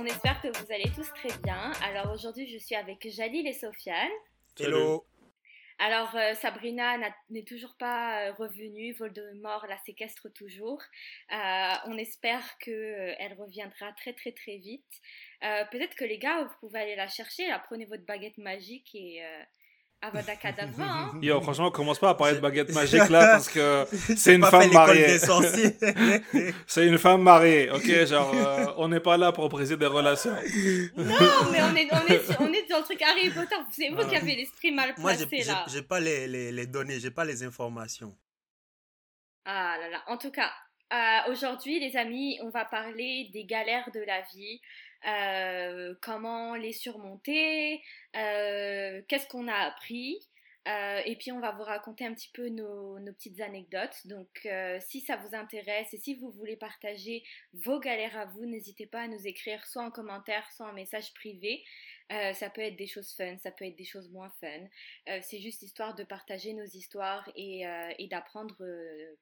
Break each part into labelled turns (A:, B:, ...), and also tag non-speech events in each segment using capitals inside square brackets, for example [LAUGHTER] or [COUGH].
A: On espère que vous allez tous très bien. Alors aujourd'hui je suis avec Jalil et Sofiane.
B: Hello.
A: Alors euh, Sabrina n'est toujours pas euh, revenue, Voldemort la séquestre toujours. Euh, on espère qu'elle reviendra très très très vite. Peut-être que les gars, vous pouvez aller la chercher, là, prenez votre baguette magique et Avada Kedavra. Hein. [LAUGHS]
C: Yo, franchement, commence pas à parler de baguette magique là parce que [LAUGHS] c'est une femme mariée. [LAUGHS] c'est une femme mariée, ok Genre, euh, on n'est pas là pour briser des relations.
A: non, mais on est, on est, on est dans le truc Harry Potter. C'est vous qui avez l'esprit mal placé
B: Moi,
A: là.
B: J'ai pas les, les, les données, j'ai pas les informations.
A: Ah là là. En tout cas, euh, aujourd'hui, les amis, on va parler des galères de la vie. Euh, comment les surmonter, euh, qu'est-ce qu'on a appris. Euh, et puis on va vous raconter un petit peu nos, nos petites anecdotes. Donc si ça vous intéresse et si vous voulez partager vos galères à vous, n'hésitez pas à nous écrire soit en commentaire, soit en message privé. Euh, ça peut être des choses fun, ça peut être des choses moins fun. Euh, c'est juste histoire de partager nos histoires et, euh, d'apprendre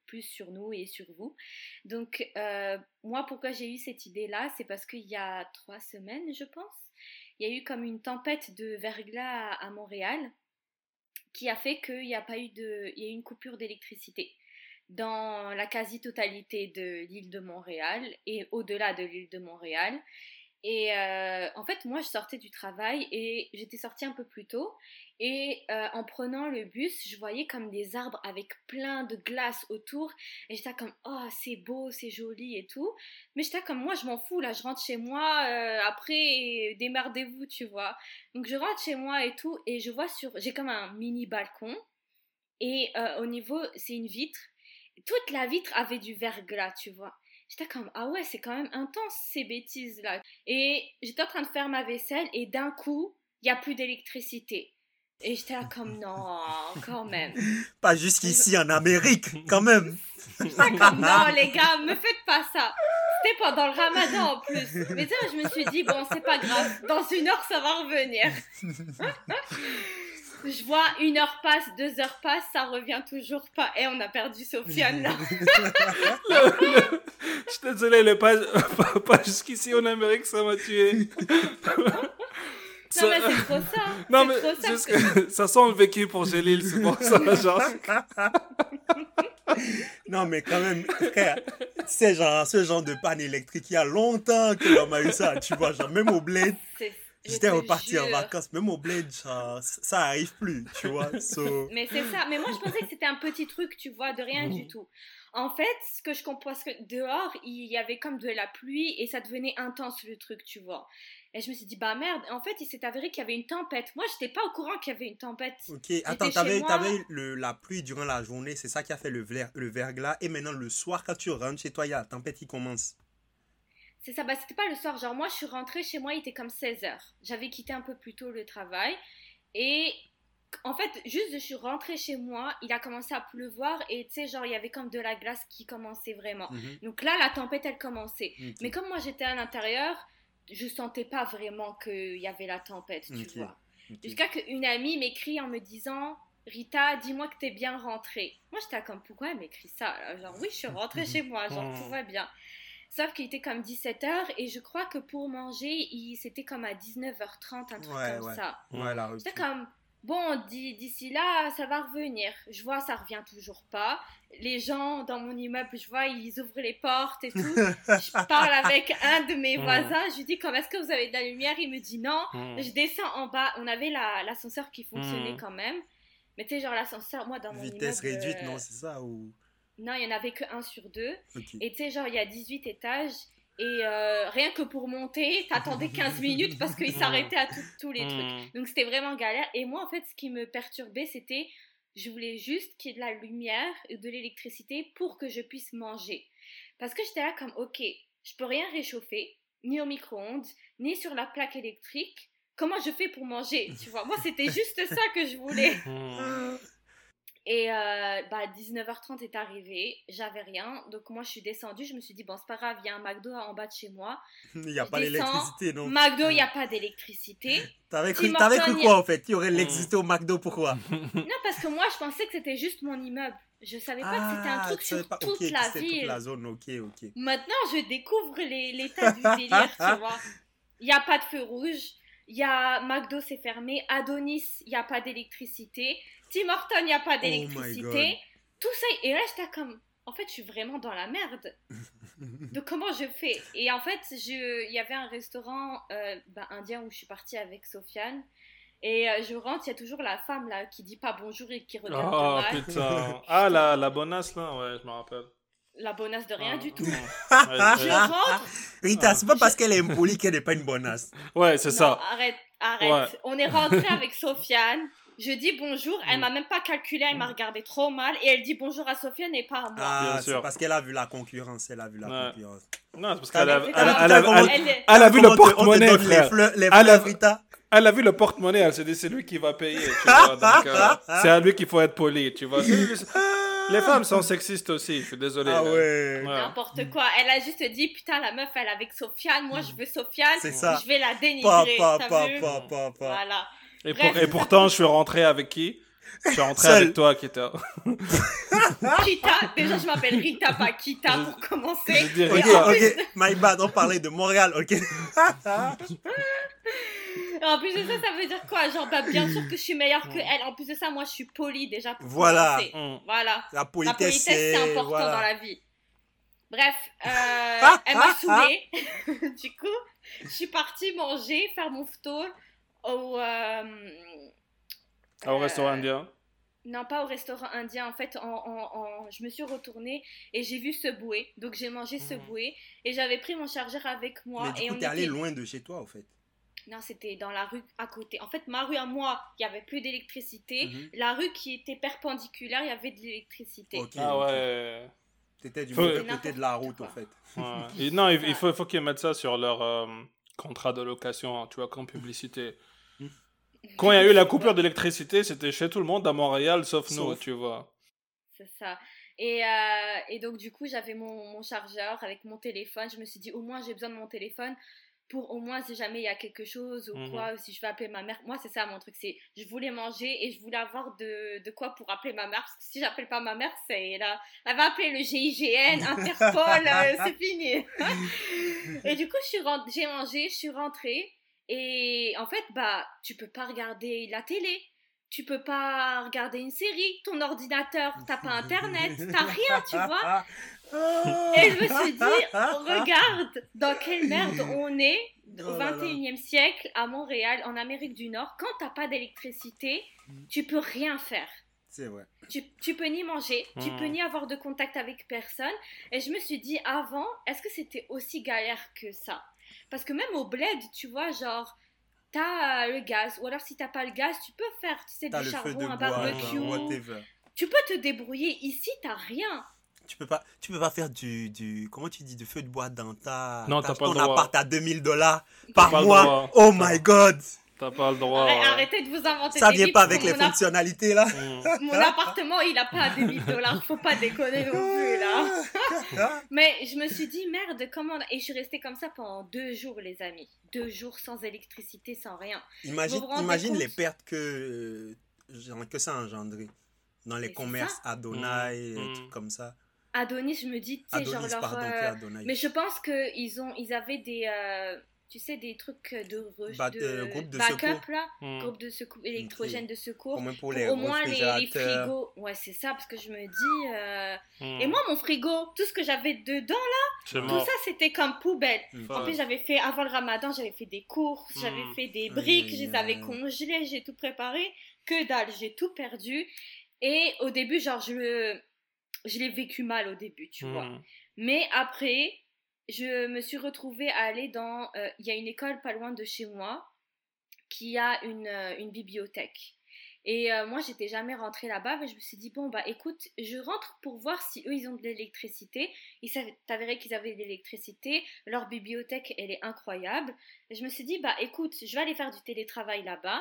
A: plus sur nous et sur vous. Donc, moi, pourquoi j'ai eu cette idée-là C'est parce qu'il y a trois semaines, je pense, il y a eu comme une tempête de verglas à, Montréal qui a fait qu'il n'y a pas eu de, il y a eu une coupure d'électricité dans la quasi-totalité de l'île de Montréal et au-delà de l'île de Montréal. Et euh, en fait, moi, je sortais du travail et j'étais sortie un peu plus tôt. Et euh, en prenant le bus, je voyais comme des arbres avec plein de glace autour. Et j'étais comme, oh, c'est beau, c'est joli et tout. Mais j'étais comme, moi, je m'en fous, là, je rentre chez moi. Euh, après, démerdez-vous, tu vois. Donc, je rentre chez moi et tout. Et je vois sur. J'ai comme un mini balcon. Et au niveau, c'est une vitre. Toute la vitre avait du verglas, tu vois. J'étais comme, ah ouais, c'est quand même intense ces bêtises-là. Et j'étais en train de faire ma vaisselle et d'un coup, il n'y a plus d'électricité. Et j'étais là comme, non, quand même. [LAUGHS]
B: Pas jusqu'ici en Amérique, quand même. [LAUGHS]
A: J'étais comme, non, les gars, me faites pas ça. C'était pendant le ramadan en plus. Mais tu sais, je me suis dit, bon, c'est pas grave, dans une heure, ça va revenir. [LAUGHS] Je vois une heure passe, deux heures passe, ça revient toujours pas. Et on a perdu Sofiane là. [LAUGHS]
C: Je suis désolé, le pas, pas, jusqu'ici en Amérique, ça m'a tué.
A: Non, mais c'est trop ça.
C: Non, mais ça, ça sent le vécu pour Gélil, c'est pour ça, genre. [LAUGHS]
B: non, mais quand même, frère, c'est genre, ce genre de panne électrique, il y a longtemps que l'homme a eu ça, tu vois, genre, même au bled. J'étais reparti en vacances, même au bled, ça, ça arrive plus, tu vois. [LAUGHS]
A: Mais c'est ça. Mais moi, je pensais que c'était un petit truc, tu vois, de rien du tout. En fait, ce que je comprends, parce que dehors, il y avait comme de la pluie et ça devenait intense le truc, tu vois. Et je me suis dit, bah merde, en fait, il s'est avéré qu'il y avait une tempête. Moi, j'étais pas au courant qu'il y avait une tempête.
B: Ok, attends, t'avais, avais la pluie durant la journée, c'est ça qui a fait le, le verglas. Et maintenant, le soir, quand tu rentres chez toi, il y a la tempête qui commence.
A: C'est ça, bah c'était pas le soir. Genre, moi, je suis rentrée chez moi, il était comme 16h. J'avais quitté un peu plus tôt le travail. Et en fait, juste je suis rentrée chez moi, il a commencé à pleuvoir et tu sais, genre, il y avait comme de la glace qui commençait vraiment. Mhm. Donc là, la tempête, elle commençait. Mais comme moi, j'étais à l'intérieur, je sentais pas vraiment qu'il y avait la tempête, tu vois. Jusqu'à qu'une amie m'écrit en me disant Rita, dis-moi que t'es bien rentrée. Moi, j'étais comme, pourquoi elle m'écrit ça Genre, oui, je suis rentrée chez moi, genre, tout va bien. Sauf qu'il était comme 17h et je crois que pour manger, c'était comme à 19h30, un truc comme ça.
B: Ouais,
A: C'était comme, bon, d'ici là, ça va revenir. Je vois, ça revient toujours pas. Les gens dans mon immeuble, je vois, ils ouvrent les portes et tout. [LAUGHS] je parle avec un de mes voisins, je lui dis, est-ce que vous avez de la lumière? Il me dit non. Je descends en bas. On avait l'ascenseur qui fonctionnait quand même. Mais tu sais, genre l'ascenseur, moi dans mon
B: Vitesse réduite, non, c'est ça ou...
A: Non, il n'y en avait que un sur deux. Et tu sais, genre, il y a 18 étages. Et euh, rien que pour monter, t'attendais 15 minutes parce qu'il [LAUGHS] s'arrêtait à tous les trucs. Hmm. Donc c'était vraiment galère. Et moi, en fait, ce qui me perturbait, c'était je voulais juste qu'il y ait de la lumière et de l'électricité pour que je puisse manger. Parce que j'étais là comme, ok, je peux rien réchauffer, ni au micro-ondes, ni sur la plaque électrique. Comment je fais pour manger Tu vois, moi, c'était juste ça que je voulais. [LAUGHS] Hmm. Et euh, bah, 19h30 est arrivé, j'avais rien. Donc moi, je suis descendue, je me suis dit, bon, c'est pas grave, il y a un McDo en bas de chez moi. [LAUGHS]
B: Il n'y a pas d'électricité, non
A: McDo, il n'y a [LAUGHS] pas d'électricité.
B: T'avais cru, cru quoi, en fait? Il y aurait l'électricité au McDo, pourquoi? [LAUGHS]
A: Non, parce que moi, je pensais que c'était juste mon immeuble. Je savais pas que c'était un ah, truc sur toute la ville.
B: Toute la zone, ok, ok.
A: Maintenant, je découvre l'état du délire, tu vois. Il n'y a pas de feu rouge. Il y a McDo, c'est fermé. Adonis, il n'y a pas d'électricité. Tim Horton, il n'y a pas oh d'électricité. tout ça. Et là, j'étais comme, en fait, je suis vraiment dans la merde. [LAUGHS] Donc, comment je fais Et en fait, il y avait un restaurant euh, ben, indien où je suis partie avec Sofiane. Et euh, je rentre, il y a toujours la femme là qui dit pas bonjour et qui regarde.
C: Oh putain. [LAUGHS] Ah, la, la bonasse là, ouais, je me rappelle.
A: La bonasse de rien ah, du tout. [LAUGHS] je rentre.
B: Rita, c'est pas parce qu'elle est impolie qu'elle n'est pas une bonasse.
C: Ouais, c'est ça.
A: Arrête, arrête. On est rentré avec Sofiane. Je dis bonjour, elle m'a même pas calculé, elle m'a regardé trop mal et elle dit bonjour à Sofiane et pas à moi.
B: Ah, c'est parce qu'elle a vu la concurrence, elle a vu la concurrence.
C: Non, c'est parce qu'elle a, elle, a vu le porte-monnaie, frère. Elle a vu le porte-monnaie, elle s'est dit c'est lui qui va payer. [LAUGHS] Euh, c'est à lui qu'il faut être poli, tu vois. Les femmes sont sexistes aussi, je suis désolé.
B: Ah ouais.
A: N'importe quoi. Elle a juste dit putain la meuf elle est avec Sofiane, moi je veux Sofiane, je vais la dénigrer. Pa, pa, pa, voilà.
C: Et, et, pourtant je suis rentré avec qui? Je suis rentré avec toi, Kita. [LAUGHS]
A: Kita, déjà je m'appelle Rita, pas Kita pour commencer.
B: Ok, ok, my bad, on parlait de Montréal, ok.
A: En plus de ça, ça veut dire quoi? Genre, bah, bien sûr que je suis meilleure que elle. En plus de ça, moi, je suis polie déjà. Pour
B: voilà.
A: Mm. Voilà.
B: La politesse, c'est
A: important dans la vie. Bref, euh, elle m'a saoulée. [LAUGHS] du coup, je suis partie manger, faire mon tour au. Euh,
C: au restaurant euh, indien
A: non, pas au restaurant indien. En fait, en, je me suis retournée et j'ai vu ce bouée. Donc, j'ai mangé ce hmm. bouée et j'avais pris mon chargeur avec moi.
B: Mais du
A: coup,
B: t'es allé loin de chez toi, en fait.
A: Non, c'était dans la rue à côté. En fait, ma rue à moi, il n'y avait plus d'électricité. Mhm. La rue qui était perpendiculaire, il y avait de l'électricité.
C: ah ouais.
B: T'étais du mauvais côté de la route, en fait. [LAUGHS]
C: non, il, faut, faut qu'ils mettent ça sur leur euh, contrat de location, hein, tu vois, comme publicité. Quand il y a eu la coupure d'électricité, c'était chez tout le monde à Montréal, sauf, nous, tu vois.
A: C'est ça. Et, euh, et, donc, du coup, j'avais mon, mon, chargeur avec mon téléphone. Je me suis dit, au moins, j'ai besoin de mon téléphone pour au moins si jamais il y a quelque chose ou mhm. quoi, ou si je veux appeler ma mère. Moi, c'est ça mon truc, c'est je voulais manger et je voulais avoir de, de quoi pour appeler ma mère, parce que si j'appelle pas ma mère, c'est là, elle va appeler le GIGN, [LAUGHS] Interpol, euh, c'est fini. [LAUGHS] et du coup, j'ai mangé, je suis rentrée et en fait, bah, tu peux pas regarder la télé. Tu peux pas regarder une série, ton ordinateur, t'as pas internet, t'as rien, tu vois. Et je me suis dit, regarde dans quelle merde [LAUGHS] on est au 21e siècle à Montréal, en Amérique du Nord. Quand t'as pas d'électricité, tu peux rien faire.
B: C'est vrai.
A: Tu, tu, peux ni manger, tu peux hmm. ni avoir de contact avec personne. Et je me suis dit, avant, est-ce que c'était aussi galère que ça? Parce que même au bled, tu vois, genre, t'as le gaz, ou alors si t'as pas le gaz, tu peux faire, tu sais, du charbon, un barbecue. Tu peux te débrouiller. Ici, t'as rien.
B: Tu peux pas tu peux pas faire du, du comment tu dis du feu de bois dans ta
C: non,
B: ta,
C: pas ton
B: appart à 2000 dollars par mois. oh my god
C: T'as pas le droit.
A: Arrêtez de vous inventer
B: Ça vient pas avec les fonctionnalités là.
A: Mon appartement, il a pas 2000 dollars. Faut pas déconner non plus là. Mais je me suis dit merde, comment Et je suis restée comme ça pendant deux jours, les amis. Deux jours sans électricité, sans rien.
B: Imagine, imagine les pertes que que ça a engendré dans les commerces Adonai et mm. trucs comme ça.
A: Adonis, je me dis, tu sais, genre leur. Euh, mais je pense qu'ils ont, ils avaient des, euh, tu sais, des trucs de,
B: de, groupe de
A: backup
B: secours.
A: là, hmm. groupe de secours, électrogène de secours.
B: pour, les, au moins les,
A: frigos. Ouais, c'est ça, parce que je me dis. Euh, hmm. Et moi, mon frigo, tout ce que j'avais dedans là, tout ça c'était comme poubelle. En plus, j'avais fait, avant le ramadan, j'avais fait des courses, j'avais hmm. fait des briques, je les avais congelées, j'ai tout préparé. Que dalle, j'ai tout perdu. Et au début, genre, je je l'ai vécu mal au début, tu vois. Hmm. Mais après, je me suis retrouvée à aller dans. Euh, il y a une école pas loin de chez moi qui a une, euh, bibliothèque. Et euh, moi, j'étais jamais rentrée là-bas, mais je me suis dit, bon, bah écoute, je rentre pour voir si eux, ils ont de l'électricité. Il s'avérait qu'ils avaient de l'électricité. Leur bibliothèque, elle est incroyable. Je me suis dit, bah écoute, je vais aller faire du télétravail là-bas.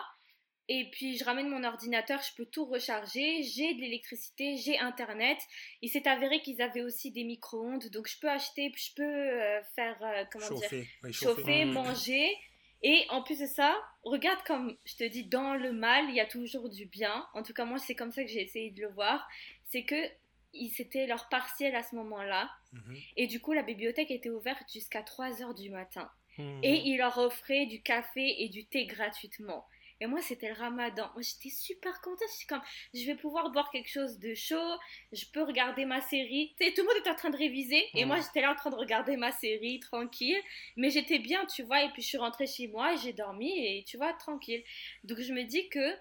A: Et puis je ramène mon ordinateur, je peux tout recharger, j'ai de l'électricité, j'ai internet. Il s'est avéré qu'ils avaient aussi des micro-ondes, donc je peux acheter, je peux euh, faire euh, comment chauffer, dire, chauffer, mmh. manger. Et en plus de ça, regarde comme je te dis, dans le mal, il y a toujours du bien. En tout cas, moi, c'est comme ça que j'ai essayé de le voir. C'est que c'était leur partiel à ce moment-là. Mmh. Et du coup, la bibliothèque était ouverte jusqu'à 3 heures du matin. Mmh. Et ils leur offraient du café et du thé gratuitement. Et moi, c'était le ramadan. Moi, j'étais super contente. Je suis comme, je vais pouvoir boire quelque chose de chaud. Je peux regarder ma série. Tu sais, tout le monde était en train de réviser. Et moi, j'étais là en train de regarder ma série, tranquille. Mais j'étais bien, tu vois. Et puis, je suis rentrée chez moi, j'ai dormi et tu vois, tranquille. Donc, je me dis que,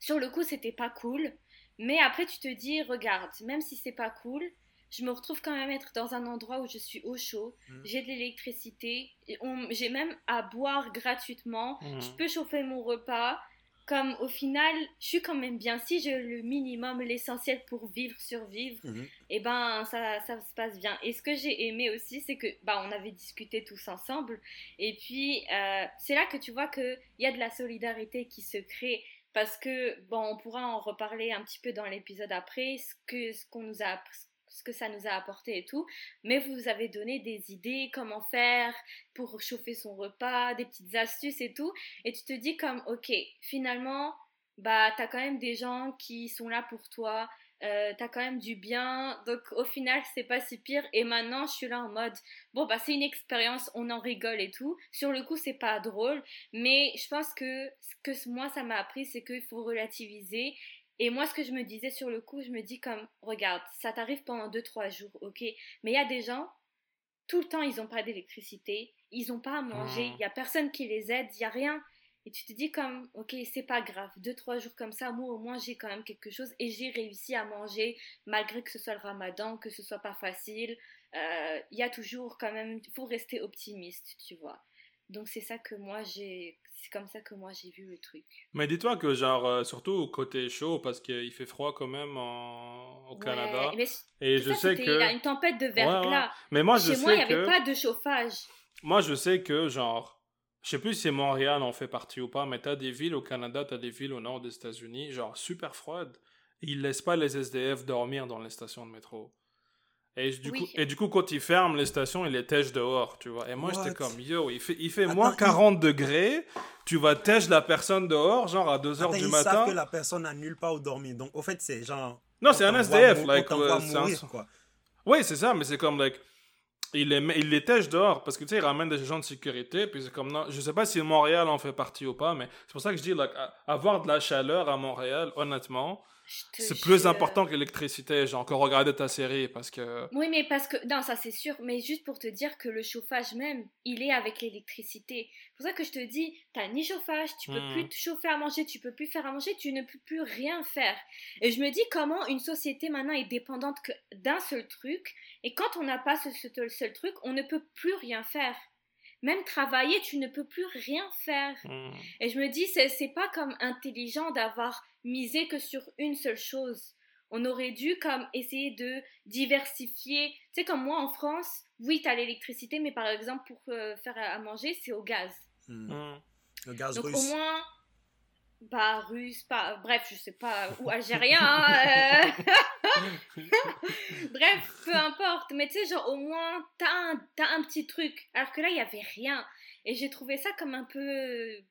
A: sur le coup, c'était pas cool. Mais après, tu te dis, regarde, même si c'est pas cool, je me retrouve quand même être dans un endroit où je suis au chaud, mmh. j'ai de l'électricité, j'ai même à boire gratuitement, mmh. je peux chauffer mon repas. Comme au final, je suis quand même bien. Si j'ai le minimum, l'essentiel pour vivre, survivre, mmh. et eh ben ça, ça, se passe bien. Et ce que j'ai aimé aussi, c'est que bah, on avait discuté tous ensemble. Et puis, euh, c'est là que tu vois qu'il y a de la solidarité qui se crée parce que bon on pourra en reparler un petit peu dans l'épisode après ce que ce qu'on nous a ce que ça nous a apporté et tout, mais vous avez donné des idées, comment faire pour chauffer son repas, des petites astuces et tout, et tu te dis comme, ok, finalement, bah, t'as quand même des gens qui sont là pour toi, euh, t'as quand même du bien, donc au final c'est pas si pire. Et maintenant je suis là en mode bon bah c'est une expérience, on en rigole et tout. Sur le coup c'est pas drôle, mais je pense que ce que moi ça m'a appris c'est qu'il faut relativiser et moi, ce que je me disais sur le coup, je me dis comme, regarde, ça t'arrive pendant 2-3 jours, ok, mais il y a des gens, tout le temps, ils n'ont pas d'électricité, ils n'ont pas à manger, mmh. il n'y a personne qui les aide, il n'y a rien. Et tu te dis comme, ok, c'est pas grave, 2-3 jours comme ça, moi au moins j'ai quand même quelque chose et j'ai réussi à manger malgré que ce soit le ramadan, que ce soit pas facile. Euh, il y a toujours quand même, il faut rester optimiste, tu vois. Donc c'est ça que moi j'ai c'est comme ça que moi j'ai vu le truc.
C: Mais dis-toi que genre euh, surtout côté chaud parce qu'il fait froid quand même en... au Canada.
A: et je sais que il y a une tempête de verglas.
C: Mais moi je
A: Chez moi il n'y avait pas de chauffage.
C: Moi je sais que genre je sais plus si Montréal en fait partie ou pas mais tu as des villes au Canada, tu as des villes au nord des États-Unis genre super froides. Ils laissent pas les SDF dormir dans les stations de métro. Et du, coup, et du coup, quand ils ferment les stations, ils les tèchent dehors, tu vois. Et moi, j'étais comme, yo, il fait, il fait moins 40 degrés, tu vas tèche la personne dehors, genre à 2h du matin. Savent
B: que la personne n'a nulle part où dormir. Donc, au fait, c'est genre.
C: Non, c'est un SDF, like. quoi. Oui, c'est ça, mais c'est comme, like. Il les, il les tèche dehors parce que tu sais, ils ramènent des gens de sécurité. Puis c'est comme, non, je sais pas si Montréal en fait partie ou pas, mais c'est pour ça que je dis, like, avoir de la chaleur à Montréal, honnêtement, c'est plus important que l'électricité. J'ai encore regardé ta série parce que.
A: Oui, mais parce que. Non, ça c'est sûr. Mais juste pour te dire que le chauffage même, il est avec l'électricité. C'est pour ça que je te dis, t'as ni chauffage, tu peux plus hmm. te chauffer à manger, tu peux plus faire à manger, tu ne peux plus rien faire. Et je me dis comment une société maintenant est dépendante d'un seul truc. Et quand on n'a pas ce, seul truc, on ne peut plus rien faire même travailler, tu ne peux plus rien faire. Hmm. Et je me dis, c'est pas comme intelligent d'avoir misé que sur une seule chose. On aurait dû comme essayer de diversifier. Tu sais, comme moi en France, oui, tu as l'électricité, mais par exemple, pour euh, faire à manger, c'est au gaz.
B: Hmm. Le gaz
A: Donc
B: russe.
A: au moins, pas russe, pas, bref, je sais pas, ou algérien. Hein, euh. [LAUGHS] bref, peu importe. Mais tu sais, genre, au moins, t'as un, as un petit truc. Alors que là, il n'y avait rien. Et j'ai trouvé ça comme un peu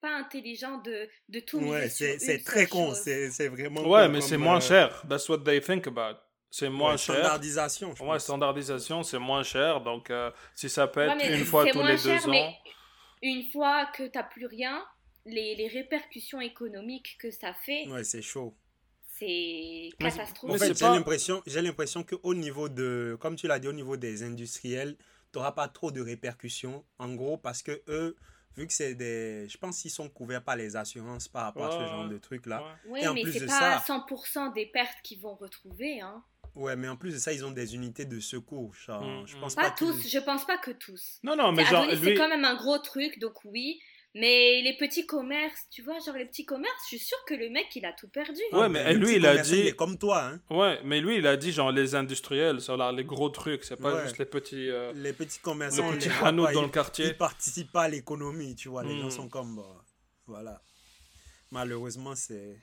A: pas intelligent de, de tout
B: ouais, c'est très con. C'est vraiment.
C: Ouais, mais c'est moins euh, cher. That's what they think about. C'est moins cher.
B: Standardisation.
C: Je ouais, standardisation, c'est moins cher. Donc, euh, si ça peut être une fois tous les deux ans. Mais
A: une fois que tu n'as plus rien, les, les, répercussions économiques que ça fait.
B: Ouais, c'est chaud.
A: C'est catastrophique.
B: En fait, j'ai l'impression, j'ai l'impression qu'au niveau de, comme tu l'as dit, au niveau des industriels, tu n'auras pas trop de répercussions. En gros, parce que eux, vu que c'est des. Je pense qu'ils sont couverts par les assurances par rapport à ce genre de trucs-là.
A: Oui, mais c'est pas 100% des pertes qu'ils vont retrouver. Hein.
B: Ouais, mais en plus de ça, ils ont des unités de secours. Genre, mm, je
A: mm. pense pas, tous, je pense pas que tous.
C: Non, non, mais genre.
A: C'est quand même un gros truc, donc oui. Mais les petits commerces, tu vois, genre les petits commerces, je suis sûre que le mec, il a tout perdu.
C: Ouais, mais lui, il a dit. Il
B: est comme toi, hein.
C: Ouais, mais lui, il a dit, genre, les industriels, là, les gros trucs, c'est pas juste les petits. Euh,
B: les petits commerçants,
C: les petits panneaux dans le quartier.
B: Ils participent pas à l'économie, tu vois. Les gens hmm. sont comme. voilà. Malheureusement, c'est.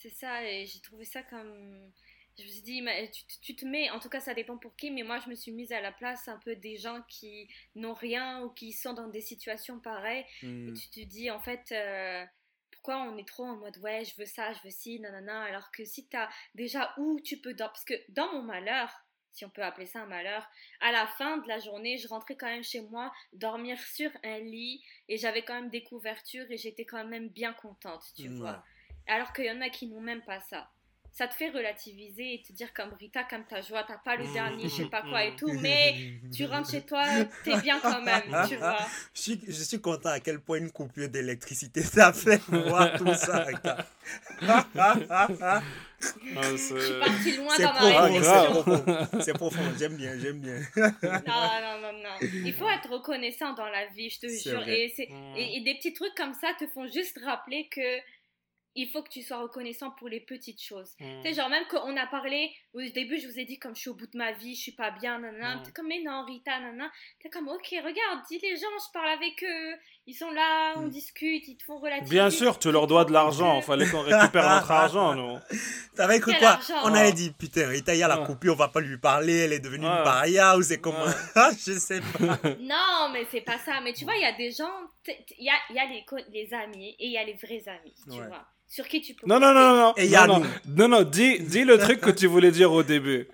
A: C'est ça, et j'ai trouvé ça comme. Je me suis dit, tu, tu, te mets, en tout cas ça dépend pour qui, mais moi je me suis mise à la place un peu des gens qui n'ont rien ou qui sont dans des situations pareilles. Et hmm. tu te dis, en fait, euh, pourquoi on est trop en mode, ouais, je veux ça, je veux ci, nanana, alors que si tu as déjà où tu peux dormir, parce que dans mon malheur, si on peut appeler ça un malheur, à la fin de la journée, je rentrais quand même chez moi, dormir sur un lit, et j'avais quand même des couvertures, et j'étais quand même bien contente, tu vois. Alors qu'il y en a qui n'ont même pas ça. Ça te fait relativiser et te dire comme Rita, comme ta joie, t'as pas le mmh. dernier, je sais pas quoi et tout, mais tu rentres chez toi, t'es bien quand même, tu vois.
B: Je suis, je suis content à quel point une coupure d'électricité, ça fait [LAUGHS] voir tout ça, Rita.
A: Ah, je suis partie loin dans ma réflexion.
B: C'est profond, j'aime bien, j'aime bien.
A: non, non, non, non. Il faut être reconnaissant dans la vie, je te jure. Et, mmh. et, et, des petits trucs comme ça te font juste rappeler que il faut que tu sois reconnaissant pour les petites choses. Tu sais, genre, même quand on a parlé, au début, je vous ai dit, comme je suis au bout de ma vie, je suis pas bien, nanana. Mm. T'es comme, mais non, Rita, nanana. T'es comme, ok, regarde, dis les gens, je parle avec eux, ils sont là, on hmm. discute, ils te font relativiser.
C: Bien sûr, tu leur dois de l'argent, il fallait qu'on récupère [LAUGHS] notre argent, non
B: T'avais cru quoi On avait dit, putain, Rita, il y a la coupure, on va pas lui parler, elle est devenue une paria, ou c'est comment [LAUGHS] Je sais pas. [LAUGHS]
A: Non, mais c'est pas ça. Mais tu vois, il y a des gens, il y a, y a les, les amis et il y a les vrais amis, tu vois sur qui tu peux.
C: Non, non, non, non. Et non, non, non, non, dis, dis le truc que tu voulais dire au début.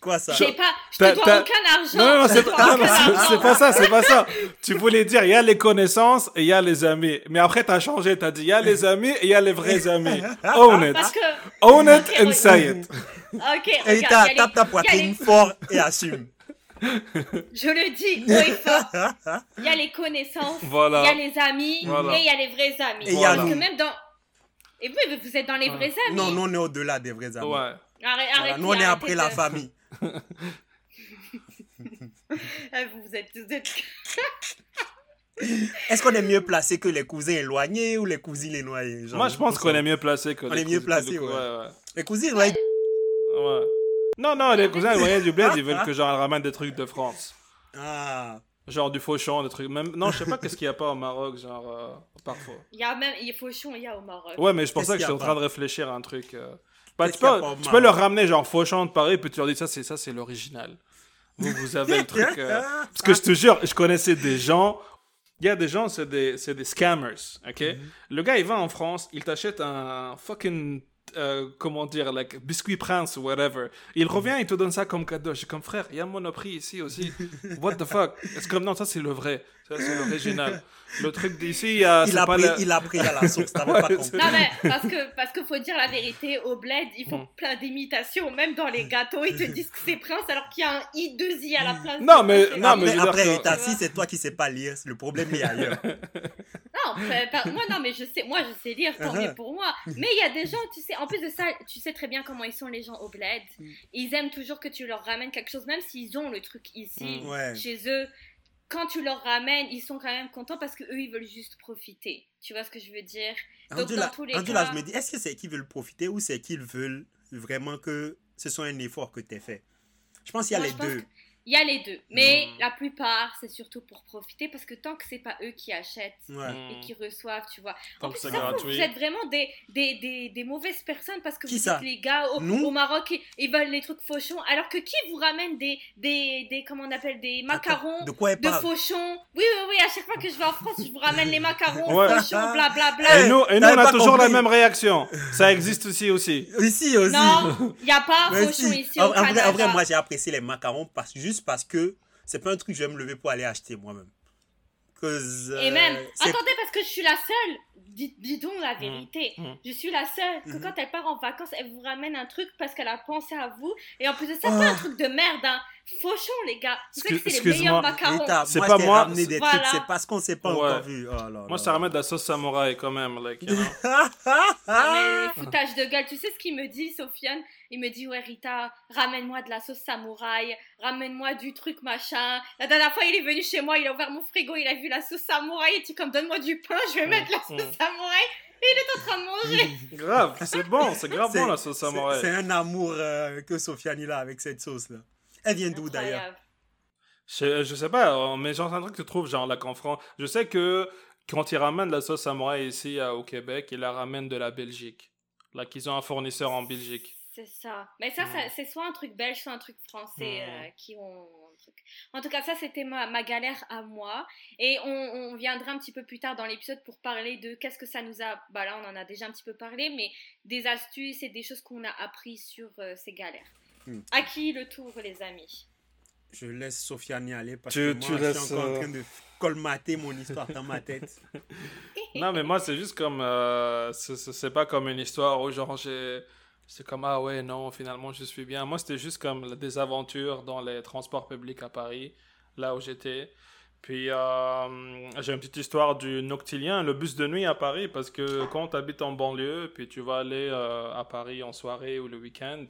B: Quoi ça
A: Je pas, je te dois aucun argent.
C: Non, non, c'est pas, ça, c'est pas ça. Tu voulais dire, il y a les connaissances et il y a les amis. Mais après, t'as changé, t'as dit, il y a les amis et il y a les vrais amis. Own it. Parce que... Own it and say it.
A: Ok,
B: Et tape ta poitrine fort et assume.
A: Je le dis fort. Il y a les connaissances, il y a les amis et il y a les vrais amis. Et Parce que même dans et vous, vous êtes dans les vrais amis
B: Non, nous, on est au-delà des vrais amis.
C: Ouais.
A: Arrête,
B: nous, on est après la famille.
A: Ah, vous êtes... Vous êtes...
B: Est-ce qu'on est mieux placé que les cousins éloignés ou les cousines éloignées?
C: Moi, je pense qu'on est mieux placé que
B: on
C: les
B: est mieux placé, ouais. ouais. Les cousines éloignées.
C: Ouais. Non, non, les cousins éloignés du bled, ils veulent que genre ramène des trucs de France.
B: Ah.
C: Genre du fauchon, des trucs. Même... Non, je sais pas qu'est-ce qu'il y a pas au Maroc, genre, euh, parfois.
A: Il y a même, il y a fauchon, il y a au Maroc.
C: Ouais, mais je pensais que j'étais en train de réfléchir à un truc. Euh. Bah, tu, peux, tu peux leur ramener genre fauchon de Paris, puis tu leur dis ça, c'est ça, c'est l'original. Vous, vous avez le truc. Euh. [LAUGHS] Parce que je te jure, je connaissais des gens. Il y a des gens, c'est des, des scammers, ok? Mhm. Le gars, il va en France, il t'achète un fucking euh, comment dire, like biscuit prince ou whatever. Il revient, il te donne ça comme cadeau. Je suis comme frère, il y a un monoprix ici aussi. [LAUGHS] What the fuck? C'est comme non, ça c'est le vrai, ça c'est l'original. Le truc d'ici, il a,
B: il a pris, il a pris à la source. pas [LAUGHS] Non
A: mais parce que parce qu'il faut dire la vérité, au bled, ils font mm. plein d'imitations, même dans les gâteaux, ils te [LAUGHS] disent que c'est prince alors qu'il y a un i 2 i à la place.
C: Non mais non mais,
B: après, après si c'est toi qui sais pas lire, le problème est ailleurs. [LAUGHS]
A: non, moi non mais je sais, moi je sais lire, tant mieux pour moi. Mais il y a des gens, tu sais, en plus de ça, tu sais très bien comment ils sont les gens au bled. Mm. Ils aiment toujours que tu leur ramènes quelque chose, même s'ils ont le truc ici, mm. chez eux quand tu leur ramènes, ils sont quand même contents parce qu'eux, ils veulent juste profiter. Tu vois ce que je veux dire?
B: Donc, dans tous les cas... là, je me dis, est-ce que c'est qu'ils veulent profiter ou c'est qu'ils veulent vraiment que ce soit un effort que tu as fait? Je pense qu'il y a les deux.
A: Il y a les deux. Mais mm. la plupart, c'est surtout pour profiter parce que tant que c'est pas eux qui achètent et qui reçoivent, tu vois. en plus, vous êtes vraiment des, des, des, des, mauvaises personnes parce que vous êtes les gars au, au Maroc, ils, ils, veulent les trucs fauchons. Alors que qui vous ramène des, des, des comment on appelle, des macarons
B: de, quoi
A: de fauchons? Oui, oui, oui. À chaque fois que je vais en France, je vous ramène les macarons fauchons, blablabla. Bla,
C: bla. Et nous, et nous on a toujours la même réaction. Ça existe aussi aussi.
B: Ici aussi.
A: Non, il n'y a pas fauchons ici. En,
B: vrai, moi, j'ai apprécié les macarons parce que juste parce que c'est pas un truc que je vais me lever pour aller acheter moi-même.
A: Et même, euh, attendez, parce que je suis la seule, dis, dis donc la mmh. vérité, mmh. je suis la seule que mmh. quand elle part en vacances, elle vous ramène un truc parce qu'elle a pensé à vous. Et en plus de ça, c'est un oh. truc de merde, hein. Fauchon, les gars. Savez que c'est les meilleurs macarons.
B: C'est pas moi. Des voilà. C'est parce qu'on s'est pas encore vu. Oh là
C: moi, ça ramène de la sauce samouraï quand même. Like, you know. [LAUGHS]
A: mais foutage de gueule. Tu sais ce qu'il me dit, Sofiane? Il me dit Ouais, Rita, ramène-moi de la sauce samouraï. Ramène-moi du truc machin. La dernière fois, il est venu chez moi. Il a ouvert mon frigo. Il a vu la sauce samouraï. Et tu comme Donne-moi du pain. Je vais mettre la sauce [LAUGHS] samouraï. Il est en train de manger. [LAUGHS]
C: grave, c'est bon, c'est grave bon la sauce samouraï.
B: C'est un amour euh, que Sofiane a avec cette sauce là. Elle vient d'où d'ailleurs?
C: Je, je sais pas, mais genre, un truc que tu trouves genre là qu'en France. Je sais que quand ils ramènent la sauce samouraï ici au Québec, ils la ramènent de la Belgique. Là, qu'ils ont un fournisseur en Belgique.
A: C'est ça. Mais ça, c'est soit un truc belge, soit un truc français euh, qui ont un truc. En tout cas, ça, c'était ma, ma, galère à moi. Et on, on, viendra un petit peu plus tard dans l'épisode pour parler de qu'est-ce que ça nous a. Bah là, on en a déjà un petit peu parlé, mais des astuces et des choses qu'on a appris sur euh, ces galères. Hmm. À qui le tour, les amis?
B: Je laisse Sofiane y aller parce que moi, je suis encore en train de colmater mon histoire dans ma tête. [LAUGHS]
C: non, mais moi, c'est juste comme. Euh, c'est pas comme une histoire où, genre, j'ai c'est comme, ah ouais, non, finalement, je suis bien. Moi, c'était juste comme des aventures dans les transports publics à Paris, là où j'étais. Puis, euh, j'ai une petite histoire du Noctilien, le bus de nuit à Paris, parce que quand tu habites en banlieue, puis tu vas aller euh, à Paris en soirée ou le week-end,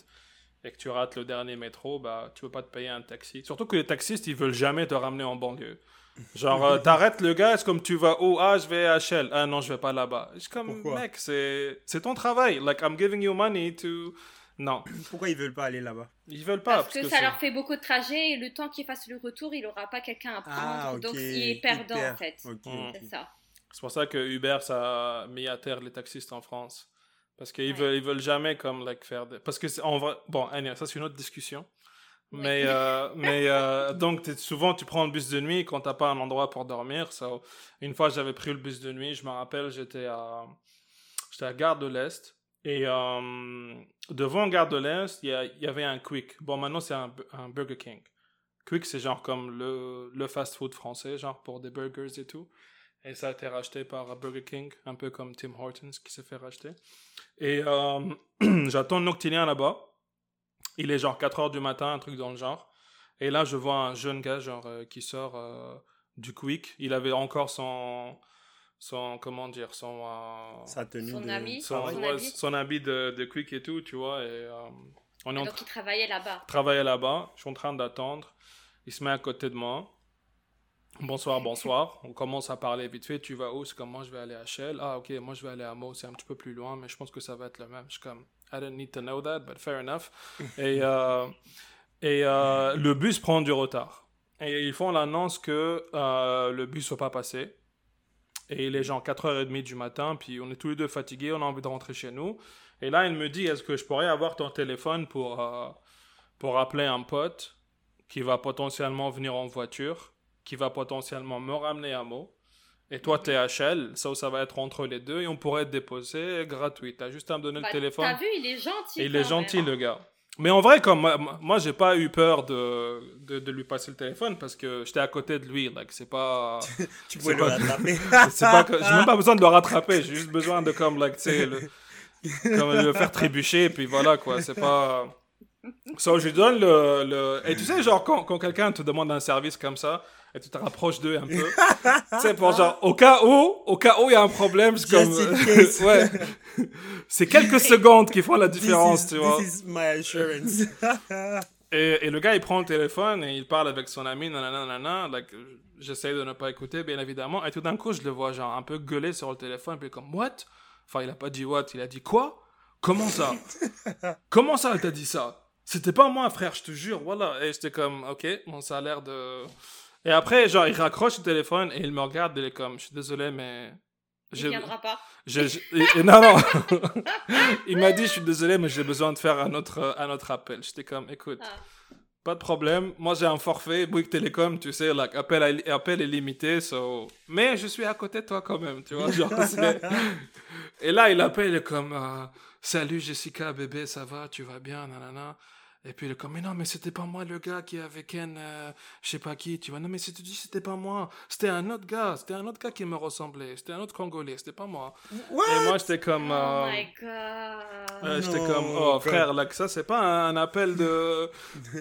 C: et que tu rates le dernier métro, bah, tu peux pas te payer un taxi. Surtout que les taxistes, ils veulent jamais te ramener en banlieue. Genre, euh, t'arrêtes le gars, c'est comme tu vas où Ah, je vais à Shell. Ah non, je vais pas là-bas. Je comme, mec, c'est, c'est ton travail. Like, I'm giving you money to. Non.
B: Pourquoi ils veulent pas aller là-bas?
C: Ils veulent pas.
A: Parce, que, ça leur fait beaucoup de trajets et le temps qu'ils fassent le retour, il aura pas quelqu'un à prendre. Ah, donc, il est perdant, en fait. C'est ça.
C: C'est pour ça que Uber, ça a mis à terre les taxistes en France. Parce qu'ils veulent, ils veulent jamais comme like, faire. Parce que, en vrai. Bon, ça, c'est une autre discussion. Mais, euh, mais euh, donc, souvent, tu prends le bus de nuit quand t'as pas un endroit pour dormir. So, une fois, j'avais pris le bus de nuit. Je me rappelle, j'étais à, j'étais à Gare de l'Est. Et euh, devant Gare de l'Est, il y, avait un Quick. Bon, maintenant, c'est un, Burger King. Quick, c'est genre comme le, le fast-food français, genre pour des burgers et tout. Et ça a été racheté par Burger King, un peu comme Tim Hortons qui s'est fait racheter. Et [CLEARS THROAT] j'attends Noctilien là-bas. Il est genre 4 heures du matin, un truc dans le genre. Et là, je vois un jeune gars genre euh, qui sort euh, du Quick. Il avait encore son son comment dire son
B: euh, sa tenue
A: son
C: de... son, habit, son, habit de, de, Quick et tout, tu vois. Et
A: on est donc il travaillait là-bas.
C: Travaillait là-bas. Je suis en train d'attendre. Il se met à côté de moi. Bonsoir, [LAUGHS] bonsoir. On commence à parler vite fait. Tu vas où? C'est comme moi, je vais aller à Shell. Ah, ok, moi je vais aller à Mo, c'est un petit peu plus loin, mais je pense que ça va être le même. Je suis comme, I didn't need to know that, but fair enough. [LAUGHS] et euh, et euh, le bus prend du retard. Et ils font l'annonce que euh, le bus ne va pas passer. Et il est genre 4h30 du matin, puis on est tous les deux fatigués, on a envie de rentrer chez nous. Et là, il me dit, est-ce que je pourrais avoir ton téléphone pour, pour appeler un pote qui va potentiellement venir en voiture, qui va potentiellement me ramener à Meaux et toi, t'es HL, ça, ça va être entre les deux et on pourrait te déposer gratuit. T'as juste à me donner le bah, téléphone.
A: T'as vu, il est gentil.
C: il est gentil, le gars. Mais en vrai, comme moi, moi j'ai pas eu peur de, de, de, lui passer le téléphone parce que j'étais à côté de lui. Like, c'est pas. [LAUGHS]
B: tu pouvais le rattraper. [LAUGHS]
C: c'est pas j'ai même pas besoin de le rattraper. J'ai juste besoin de comme, like, tu sais, le, comme le faire trébucher et puis voilà quoi. C'est pas. [LAUGHS] Ça, je lui donne le, le. Et tu sais, genre, quand, quand quelqu'un te demande un service comme ça, et tu te rapproches d'eux un peu. tu sais, pour genre, au cas où, au cas où il y a un problème, c'est comme, [LAUGHS] ouais. c'est quelques secondes qui font la différence, tu vois.
B: This is my assurance. [LAUGHS]
C: et, et, le gars, il prend le téléphone et il parle avec son ami, nanana, nanana, like, j'essaie de ne pas écouter, bien évidemment, et tout d'un coup, je le vois, genre, un peu gueuler sur le téléphone, puis comme, what? Enfin, il a pas dit what, il a dit quoi? Comment ça? [LAUGHS] Comment ça, elle t'a dit ça? C'était pas moi, frère, je te jure, voilà. Et j'étais comme, ok, bon, ça a l'air de et après, genre, il raccroche le téléphone et il me regarde il est comme, je suis désolé, mais.
A: Il viendra pas.
C: non, non. [LAUGHS] il m'a dit, je suis désolé, mais j'ai besoin de faire un autre, un autre appel. J'étais comme, écoute, ah. pas de problème. Moi, j'ai un forfait, Bouygues Télécom, tu sais, like, appel, appel est limité, so... mais je suis à côté de toi quand même, tu vois. Genre, [LAUGHS] et là, il appelle, il est comme, euh, salut Jessica, bébé, ça va, tu vas bien, nanana. Et puis il est comme, mais non, mais c'était pas moi le gars qui est avec Ken, euh, je sais pas qui, tu vois. Non, mais si tu dis c'était pas moi, c'était un autre gars, c'était un autre gars qui me ressemblait, c'était un autre Congolais, c'était pas moi. Et moi j'étais comme.
A: oh my god.
C: j'étais comme, oh frère, là, ça c'est pas un appel de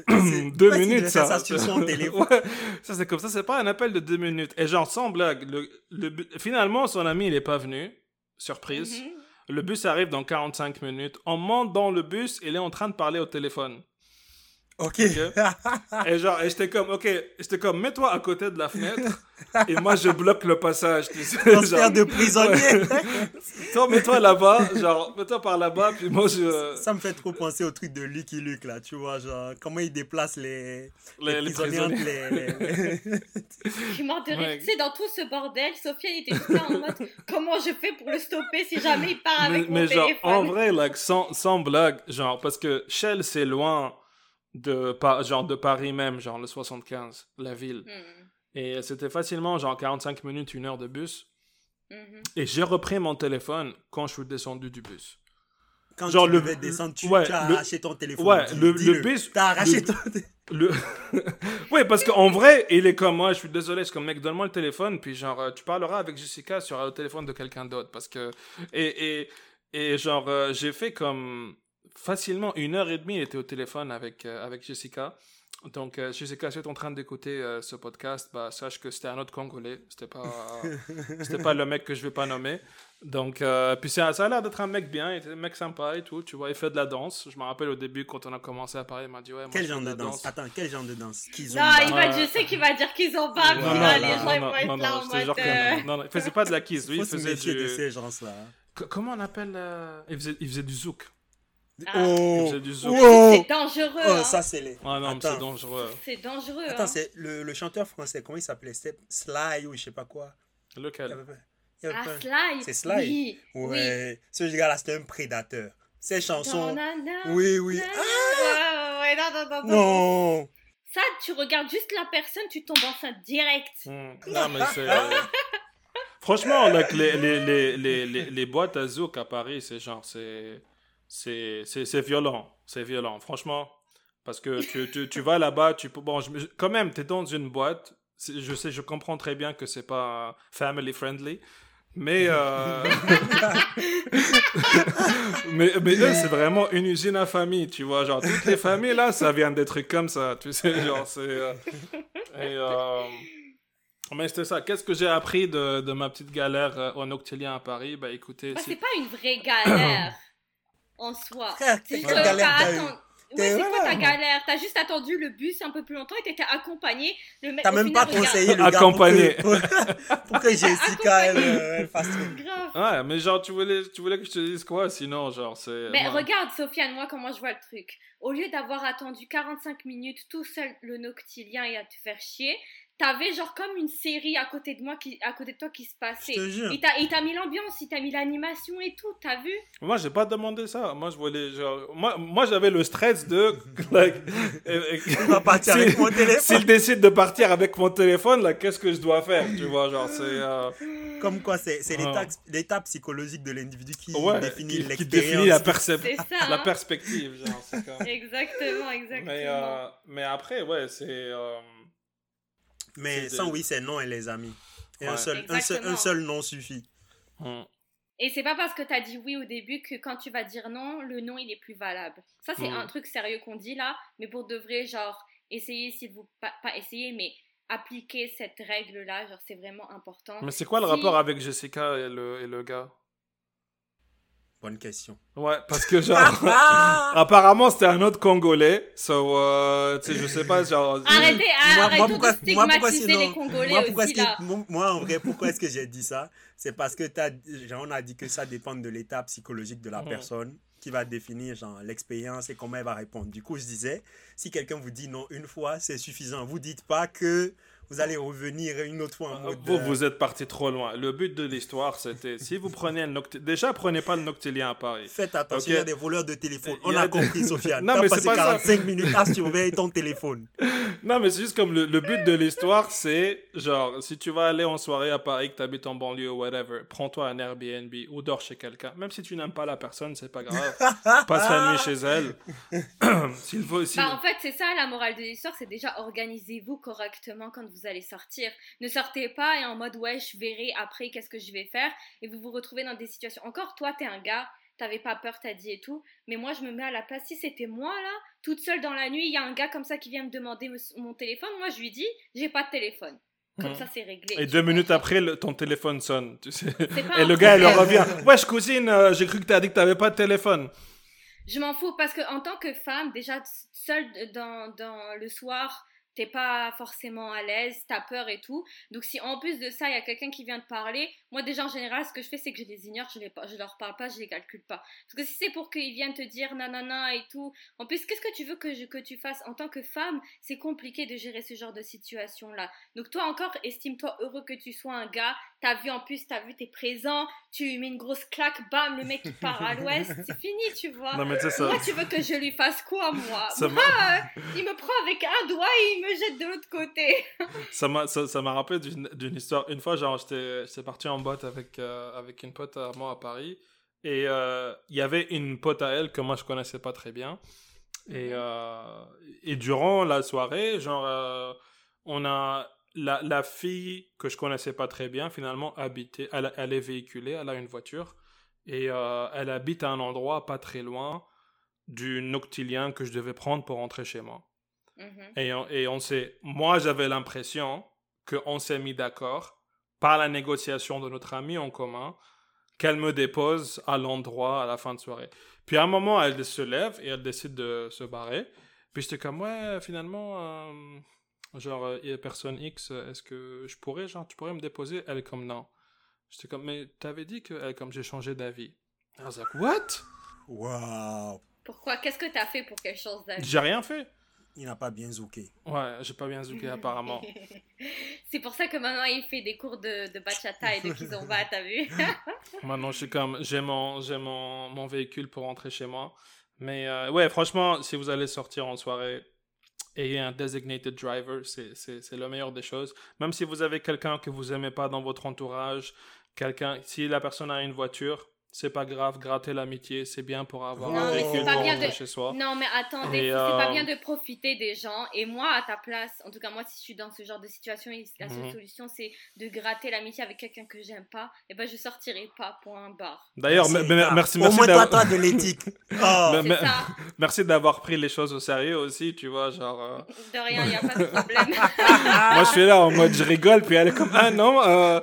C: [LAUGHS] [CLEARS THROAT] deux minutes ça.
B: Ça, [LAUGHS]
C: ouais, ça c'est comme ça, c'est pas un appel de deux minutes. Et genre, sans blague, le, le, finalement son ami il est pas venu, surprise. Mm-hmm. Le bus arrive dans 45 minutes. On monte dans le bus, il est en train de parler au téléphone Ok. [LAUGHS] et genre, et j'étais comme, ok, j'étais comme, mets-toi à côté de la fenêtre et moi je bloque le passage. Tu sais,
B: Transfert de prisonnier. [LAUGHS]
C: toi, mets-toi là-bas, genre, mets-toi par là-bas, puis moi je.
B: Ça me fait trop penser au truc de Lucky Luke là, tu vois, genre, comment il déplace les, les, les prisonniers.
A: Les, je [LAUGHS] m'en Tu sais, dans tout ce bordel, Sophia était tout là en mode, comment je fais pour le stopper si jamais il part avec mais, mon mais
C: genre, en vrai, like, sans, sans blague, genre, parce que Shell c'est loin de, genre de Paris même, genre le 75, la ville. Hmm. Et c'était facilement genre 45 minutes, une heure de bus. Mhm. Et j'ai repris mon téléphone quand je suis descendu du bus.
B: Quand genre tu le, devais descendre, tu, as arraché ton téléphone.
C: Ouais, le, le, bus. T'as arraché ton [LAUGHS] le... [LAUGHS] oui, parce qu'en vrai, il est comme moi, je suis désolé, c'est comme mec, donne-moi le téléphone, puis genre, euh, tu parleras avec Jessica sur le téléphone de quelqu'un d'autre. Parce que. Et, et, et genre, euh, j'ai fait comme facilement une heure et demie, il était au téléphone avec, euh, avec Jessica. Donc, euh, Jessica, si tu es en train d'écouter euh, ce podcast, bah, sache que c'était un autre Congolais. C'était pas, [LAUGHS] c'était pas le mec que je vais pas nommer. Donc, puis ça, ça a l'air d'être un mec bien, un mec sympa et tout. Tu vois, il fait de la danse. Je me rappelle au début, quand on a commencé à parler, il m'a dit Ouais, moi,
B: Quel genre de danse, Attends, quel genre de danse
A: qu'ils ont Non, il va, je sais qu'il va dire qu'ils ont pas. Non, non, les gens, ils vont être là en
C: mode. Non, non, il faisait pas de la kiss. Lui, il faisait du.
B: de ces gens-là.
C: Comment on appelle. il, faisait, il faisait du zouk.
A: Ah. Oh, c'est dangereux. Oh,
B: hein. ça, c'est les.
C: Ah non, c'est dangereux.
A: C'est dangereux.
B: Attends, hein. c'est le, le, chanteur français, comment il s'appelait? Sly ou je sais pas quoi.
C: Lequel?
A: Ah, Sly.
B: C'est Sly? Oui. Ouais. Ce gars-là, c'était un prédateur. Ses chansons. oui, oui.
A: Ah ouais, non, non, non, non. Ça, tu regardes juste la personne, tu tombes enceinte direct.
C: Hmm. Non, mais c'est. [LAUGHS] Franchement, like, les, les, les, les, les, boîtes à zouk à Paris, c'est genre, c'est c'est violent. C'est violent, franchement. Parce que tu, tu, tu vas là-bas, tu peux. Bon, quand même, tu es dans une boîte. Je sais, je comprends très bien que c'est pas family friendly. Mais, euh... [LAUGHS] mais, mais eux, c'est vraiment une usine à famille, tu vois. Genre, toutes les familles, là, ça vient des trucs comme ça, tu sais. Genre, c'est. Euh. Euh... Mais c'était ça. Qu'est-ce que j'ai appris de, de, ma petite galère au Noctilien à Paris? Bah écoutez.
A: Bah, c'est pas une vraie galère en soi. C'est quoi galère Ouais, c'est quoi ta galère? T'as juste attendu le bus un peu plus longtemps et t'étais accompagné.
B: T'as même pas conseillé le
C: accompagné.
B: gars [LAUGHS] pour que, Jessica elle, elle, fasse
C: Grave. Ouais, mais genre tu voulais, tu voulais que je te dise quoi? Sinon, genre c'est.
A: Mais regarde, Sofiane, moi comment je vois le truc. Au lieu d'avoir attendu 45 minutes tout seul le noctilien et à te faire chier, t'avais genre comme une série à côté de moi qui à côté de toi qui se passait. Il t'a mis l'ambiance il t'a mis l'animation et tout t'as vu?
C: Moi j'ai pas demandé ça. Moi je voulais genre moi, moi j'avais le stress de [LAUGHS] like,
B: il va partir avec mon téléphone.
C: s'il décide de partir avec mon téléphone là qu'est-ce que je dois faire? Tu vois genre c'est euh,
B: comme quoi c'est l'état psychologique de l'individu qui définit
C: l'expérience qui définit la, la hein. perspective
A: genre, [LAUGHS] exactement exactement.
C: Mais, euh, mais après ouais c'est euh,
B: mais sans oui, c'est non et les amis. Et un, seul, un, seul, un, seul, non suffit.
C: Hmm.
A: Et c'est pas parce que tu as dit oui au début que quand tu vas dire non, le non il est plus valable. Ça, c'est un truc sérieux qu'on dit là, mais pour de vrai, genre, essayez, s'il vous pas, pas essayer, mais appliquer cette règle là, genre, c'est vraiment important.
C: Mais c'est quoi le rapport avec Jessica et le, et le gars?
B: Bonne question.
C: Ouais, parce que genre, [LAUGHS] apparemment c'était un autre Congolais, so, uh, tu sais, je sais pas, genre. [LAUGHS]
A: Arrêtez, moi, arrêtez moi, pourquoi, de moi, pourquoi, les Congolais moi,
B: pourquoi
A: aussi, là.
B: moi, en vrai, pourquoi est-ce que j'ai dit ça? C'est parce que as, genre, on a dit que ça dépend de l'état psychologique de la mm. personne qui va définir genre l'expérience et comment elle va répondre. Du coup, je disais, si quelqu'un vous dit non une fois, c'est suffisant. Vous dites pas que vous allez revenir une autre fois en mode.
C: Vous, vous êtes parti trop loin. Le but de l'histoire, c'était si vous prenez un noctilien. Déjà, prenez pas le noctilien à Paris.
B: Faites attention, il y a des voleurs de téléphone. On a, compris, Sofiane. [LAUGHS] non, mais c'est pas 45 minutes à surveiller ton téléphone. [LAUGHS]
C: Non, mais c'est juste comme le, but de l'histoire, c'est genre, si tu vas aller en soirée à Paris, que tu habites en banlieue ou whatever, prends-toi un Airbnb ou dors chez quelqu'un. Même si tu n'aimes pas la personne, c'est pas grave. [LAUGHS] Passe la nuit chez elle. [CLEARS THROAT] S'il faut aussi.
A: Bah, en fait, c'est ça la morale de l'histoire, c'est déjà organisez-vous correctement quand vous vous allez sortir. Ne sortez pas et en mode ouais, je verrai après qu'est-ce que je vais faire et vous vous retrouvez dans des situations. Encore, toi, t'es un gars, t'avais pas peur, t'as dit et tout, mais moi, je me mets à la place. Si c'était moi là, toute seule dans la nuit, il y a un gars comme ça qui vient me demander mon téléphone, moi, je lui dis, j'ai pas de téléphone. Comme mmh. ça, c'est réglé.
C: Et deux minutes après, ton téléphone sonne. Tu sais. Et le gars, il revient. Wesh, cousine, euh, j'ai cru que t'as dit que t'avais pas de téléphone.
A: Je m'en fous parce que en tant que femme, déjà seule dans, dans le soir, t'es pas forcément à l'aise, t'as peur et tout. Donc si en plus de ça, il y a quelqu'un qui vient te parler, moi déjà en général, ce que je fais, c'est que je les ignore, je, les, je leur parle pas, je les calcule pas. Parce que si c'est pour qu'ils viennent te dire nanana et tout, en plus, qu'est-ce que tu veux que, je, que tu fasses En tant que femme, c'est compliqué de gérer ce genre de situation-là. Donc toi encore, estime-toi heureux que tu sois un gars, t'as vu en plus, t'as vu, t'es présent, tu mets une grosse claque, bam, le mec qui part à l'ouest, c'est [LAUGHS] fini, tu vois. Non, mais ça. Moi, tu veux que je lui fasse quoi, moi Moi, euh, il me prend avec un doigt et il me jette de l'autre côté. [LAUGHS]
C: ça m'a ça, m'a rappelé d'une histoire. Une fois, genre, j'étais parti en boîte avec, euh, avec une pote à moi à Paris. Et euh, il y avait une pote à elle que moi je connaissais pas très bien. Et, mhm. et durant la soirée, genre, on a la, la, fille que je connaissais pas très bien, finalement, habitait, elle, elle est véhiculée, elle a une voiture, et elle habite à un endroit pas très loin du noctilien que je devais prendre pour rentrer chez moi. Mhm. Et, on, et on s'est, moi j'avais l'impression qu'on s'est mis d'accord par la négociation de notre ami en commun qu'elle me dépose à l'endroit à la fin de soirée. Puis à un moment, elle se lève et elle décide de se barrer. Puis j'étais comme, ouais, finalement, euh, genre, il y a personne X, est-ce que je pourrais, genre, tu pourrais me déposer Elle comme, non. J'étais comme, mais t'avais dit que, elle, comme j'ai changé d'avis. I was like, what?
B: Wow.
A: Pourquoi? Qu'est-ce que t'as fait pour qu'elle change d'avis?
C: J'ai rien fait
B: il n'a pas bien zouké.
C: Ouais, j'ai pas bien zouké apparemment. [LAUGHS]
A: c'est pour ça que maintenant il fait des cours de, de bachata et de [LAUGHS] kizomba, t'as vu? [LAUGHS]
C: Maintenant, je suis comme j'ai mon j'ai mon, mon, véhicule pour rentrer chez moi. Mais euh, ouais, franchement, si vous allez sortir en soirée, ayez un designated driver, c'est le meilleur des choses. Même si vous avez quelqu'un que vous aimez pas dans votre entourage, quelqu'un si la personne a une voiture, c'est pas grave, gratter l'amitié, c'est bien pour avoir un véhicule pour chez soi.
A: Non, mais attendez, c'est pas euh, bien de profiter des gens. Et moi, à ta place, en tout cas, moi, si je suis dans ce genre de situation, la seule mhm. solution, c'est de gratter l'amitié avec quelqu'un que j'aime pas. Et ben, je sortirai pas pour un bar.
C: D'ailleurs, merci, merci.
B: Au moins, toi, de l'éthique. [LAUGHS] Oh. [LAUGHS]
C: merci d'avoir pris les choses au sérieux aussi, tu vois, genre. Euh.
A: De rien, il a pas de problème. [LAUGHS]
C: moi, je suis là en mode, je rigole, puis elle est comme, ah non, euh...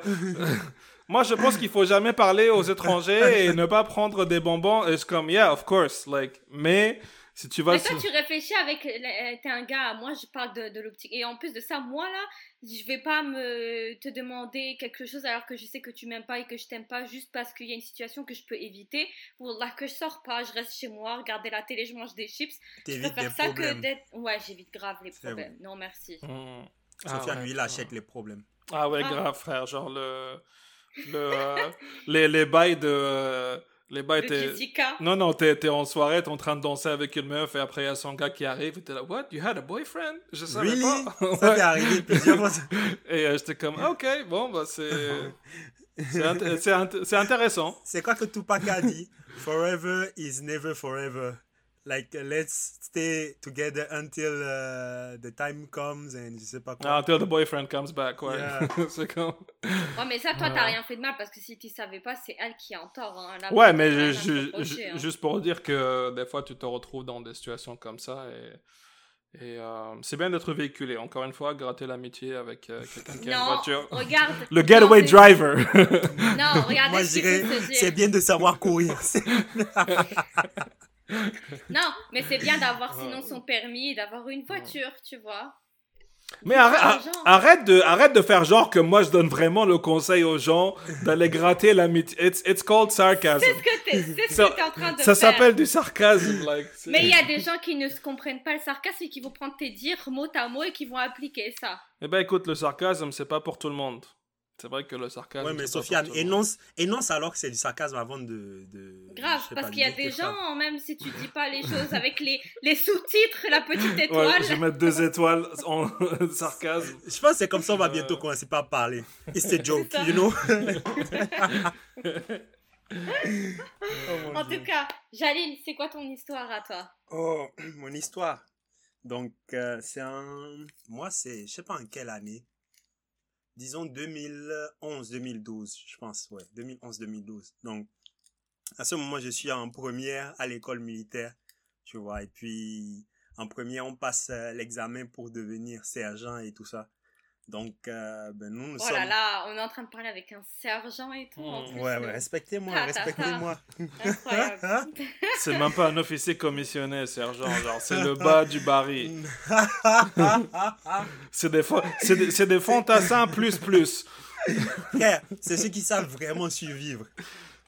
C: Moi, je pense qu'il faut jamais parler aux étrangers [LAUGHS] et ne pas prendre des bonbons. Et c'est comme, yeah, of course, like, mais si tu vas.
A: Mais toi, tu réfléchis avec. T'es un gars, moi, je parle de, de l'optique. Et en plus de ça, moi, là, je vais pas me te demander quelque chose alors que je sais que tu m'aimes pas et que je t'aime pas juste parce qu'il y a une situation que je peux éviter. Ou là, que je sors pas, je reste chez moi, regarder la télé, je mange des chips.
B: T'évites des ça problèmes. que d'être.
A: Ouais, j'évite grave les problèmes. Non, merci.
B: Mmh. Sophia, lui, il achète les problèmes.
C: Ah ouais, ah. grave, frère. Genre, le le, euh, les, les bails de. les bails
A: t'es.
C: Non, non, t'es, t'es en soirée, t'es en train de danser avec une meuf et après il y a son gars qui arrive et t'es là, What? You had a boyfriend?
B: Je savais really? pas. [LAUGHS] Ça t'est arrivé plusieurs fois. [LAUGHS]
C: et euh, j'étais comme, ah, ok, bon, bah c'est. [LAUGHS] C'est, c'est intéressant.
B: C'est quoi que Tupac a dit? Forever is never forever like let's stay together until uh, the time comes and je sais pas quoi.
C: Ah, until the boyfriend comes back, ouais. [LAUGHS] c'est
A: comme... Ouais, mais ça, toi, t'as rien fait de mal parce que si tu savais pas, c'est elle qui est en tort. Hein.
C: ouais, mais je, hein. juste pour dire que des fois, tu te retrouves dans des situations comme ça et. Et euh, c'est bien d'être véhiculé. Encore une fois, gratter l'amitié avec euh, quelqu'un qui a une voiture.
A: regarde. [LAUGHS]
C: Le getaway driver.
A: non, regarde.
B: Moi, je dirais, c'est bien de savoir courir. [LAUGHS]
A: non, mais c'est bien d'avoir sinon son permis et d'avoir une voiture, tu vois.
C: Mais arrête, arrête, de, arrête de faire genre que moi je donne vraiment le conseil aux gens d'aller gratter l'amitié. It's, it's called sarcasm.
A: C'est ce que tu es, en train de
C: ça faire. Ça s'appelle du sarcasme. Like,
A: Mais il y a des gens qui ne se comprennent pas le sarcasme et qui vont prendre tes dires mot à mot et qui vont appliquer ça.
C: Eh ben écoute, le sarcasme, c'est pas pour tout le monde. C'est vrai que le sarcasme.
B: Ouais, mais Sofiane, énonce, énonce alors que c'est du sarcasme avant de. de
A: Grave, parce qu'il y a des gens, même si tu dis pas les [LAUGHS] choses avec les, les sous-titres, la petite étoile. Ouais,
C: je vais mettre deux étoiles en [LAUGHS] sarcasme.
B: Je pense que c'est comme ça on va bientôt commencer par parler. It's a joke, you know? [LAUGHS]
A: oh, en tout cas, Jalil, c'est quoi ton histoire à toi?
B: Oh, mon histoire. Donc, euh, c'est un. Moi, c'est. Je sais pas en quelle année disons 2011-2012, je pense, ouais, 2011-2012. Donc, à ce moment, je suis en première à l'école militaire, tu vois, et puis en première, on passe euh, l'examen pour devenir sergent et tout ça. Donc, euh, ben, nous, nous
A: oh là là, on est en train de parler avec un sergent et tout.
B: Mmh. ouais, ouais, respectez-moi, respectez-moi. [LAUGHS]
C: c'est même pas un officier commissionné, sergent, genre, c'est le bas du baril. [LAUGHS] c'est des, des, des fantassins plus plus.
B: c'est ceux qui savent vraiment survivre.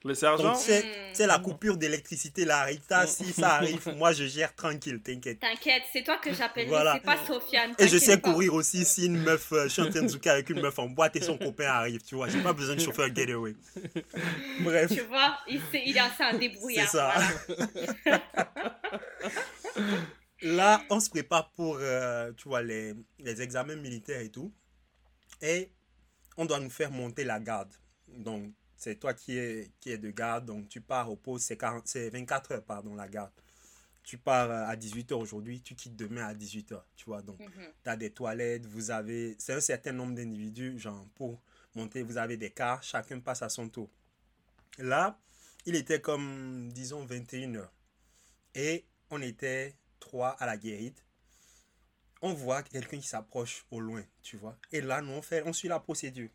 C: Le sergent
B: C'est la coupure d'électricité, la Rita, si ça arrive, [LAUGHS] moi je gère tranquille, t'inquiète.
A: T'inquiète, c'est toi que j'appelle, c'est pas Sofiane.
B: Et je sais courir aussi si une meuf, euh, je suis en train de zouker avec une meuf en boîte et son copain arrive, tu vois. J'ai pas besoin de chauffeur getaway. [LAUGHS]
A: Bref. Tu vois, il, il est assez un débrouillard. C'est ça. [LAUGHS]
B: Là, on se prépare pour, euh, tu vois, les, les examens militaires et tout. Et on doit nous faire monter la garde. Donc, c'est toi qui es, qui est de garde, donc tu pars au poste, c'est 24 heures, pardon, la garde. Tu pars euh, à 18h aujourd'hui, tu quittes demain à 18h, tu vois. Donc, mhm. tu as des toilettes, vous avez, c'est un certain nombre d'individus, genre, pour monter, vous avez des cars, chacun passe à son tour. Là, il était comme, disons, 21h. Et on était trois à la guérite. On voit quelqu'un qui s'approche au loin, tu vois. Et là, nous, on, fait, on suit la procédure.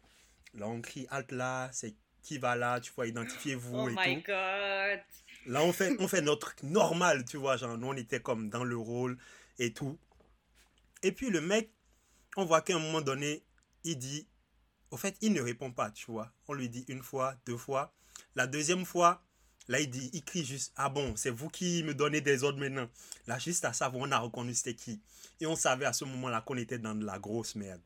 B: Là, on crie halte là, c'est qui va là, tu vois, identifiez-vous oh my God. Là, on fait, on fait notre truc normal, tu vois, genre, nous, on était comme dans le rôle et tout. Et puis, le mec, on voit qu'à un moment donné, il dit, au fait, il ne répond pas, tu vois. On lui dit une fois, deux fois. La deuxième fois, là, il dit, il crie juste, ah bon, c'est vous qui me donnez des ordres maintenant. Là, juste à savoir, on a reconnu c'était qui. Et on savait à ce moment-là qu'on était dans de la grosse merde.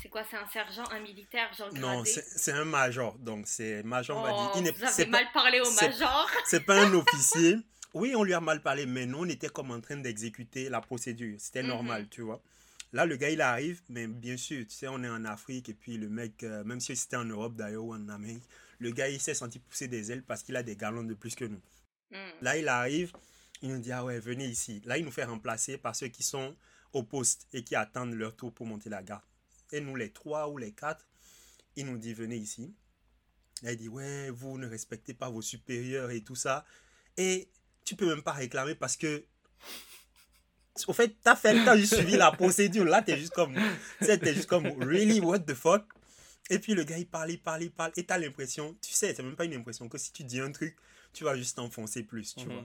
A: C'est quoi, c'est un sergent, un militaire, genre
B: Non, c'est un major. Donc, c'est major, on
A: va dire. Oh, il vous avez mal parlé au major. [LAUGHS]
B: C'est pas un officier. Oui, on lui a mal parlé, mais nous, on était comme en train d'exécuter la procédure. C'était mhm. normal, tu vois. Là, le gars, il arrive, mais bien sûr, tu sais, on est en Afrique, et puis le mec, euh, même si c'était en Europe d'ailleurs ou en Amérique, le gars, il s'est senti pousser des ailes parce qu'il a des galons de plus que nous. Mhm. Là, il arrive, il nous dit, ah ouais, venez ici. Là, il nous fait remplacer par ceux qui sont au poste et qui attendent leur tour pour monter la garde. Et nous, les trois ou les quatre, il nous dit, venez ici. il dit, ouais, vous ne respectez pas vos supérieurs et tout ça. Et tu peux même pas réclamer parce que, au fait, t'as fait, t'as juste suivi la procédure. Là, t'es juste comme, t'es juste comme, really, what the fuck? Et puis le gars, il parle, il parle, il parle. Et t'as l'impression, tu sais, c'est même pas une impression que si tu dis un truc, tu vas juste t'enfoncer plus, tu mhm. vois.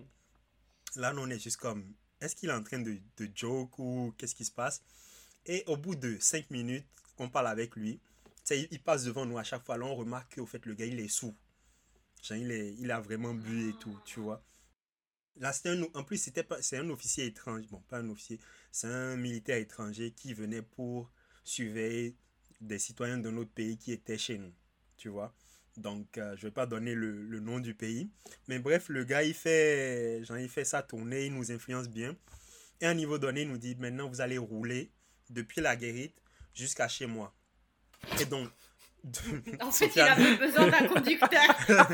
B: Là, nous, on est juste comme, est-ce qu'il est en train de, de joke ou qu'est-ce qui se passe? Et au bout de 5 minutes, on parle avec lui. Il, il passe devant nous à chaque fois. Là, on remarque qu'au fait, le gars, il est sous. il, est, il a vraiment bu et tout, tu vois. Là, un, en plus, c'était c'est un officier étranger. Bon, pas un officier. C'est un militaire étranger qui venait pour surveiller des citoyens de notre pays qui étaient chez nous, tu vois. Donc, euh, je vais pas donner le, le, nom du pays. Mais bref, le gars, il fait, genre, il fait sa tournée, il nous influence bien. Et à un niveau donné, il nous dit, maintenant, vous allez rouler depuis la guérite jusqu'à chez moi. Et donc. [LAUGHS]
A: En fait, il avait besoin d'un conducteur. [LAUGHS]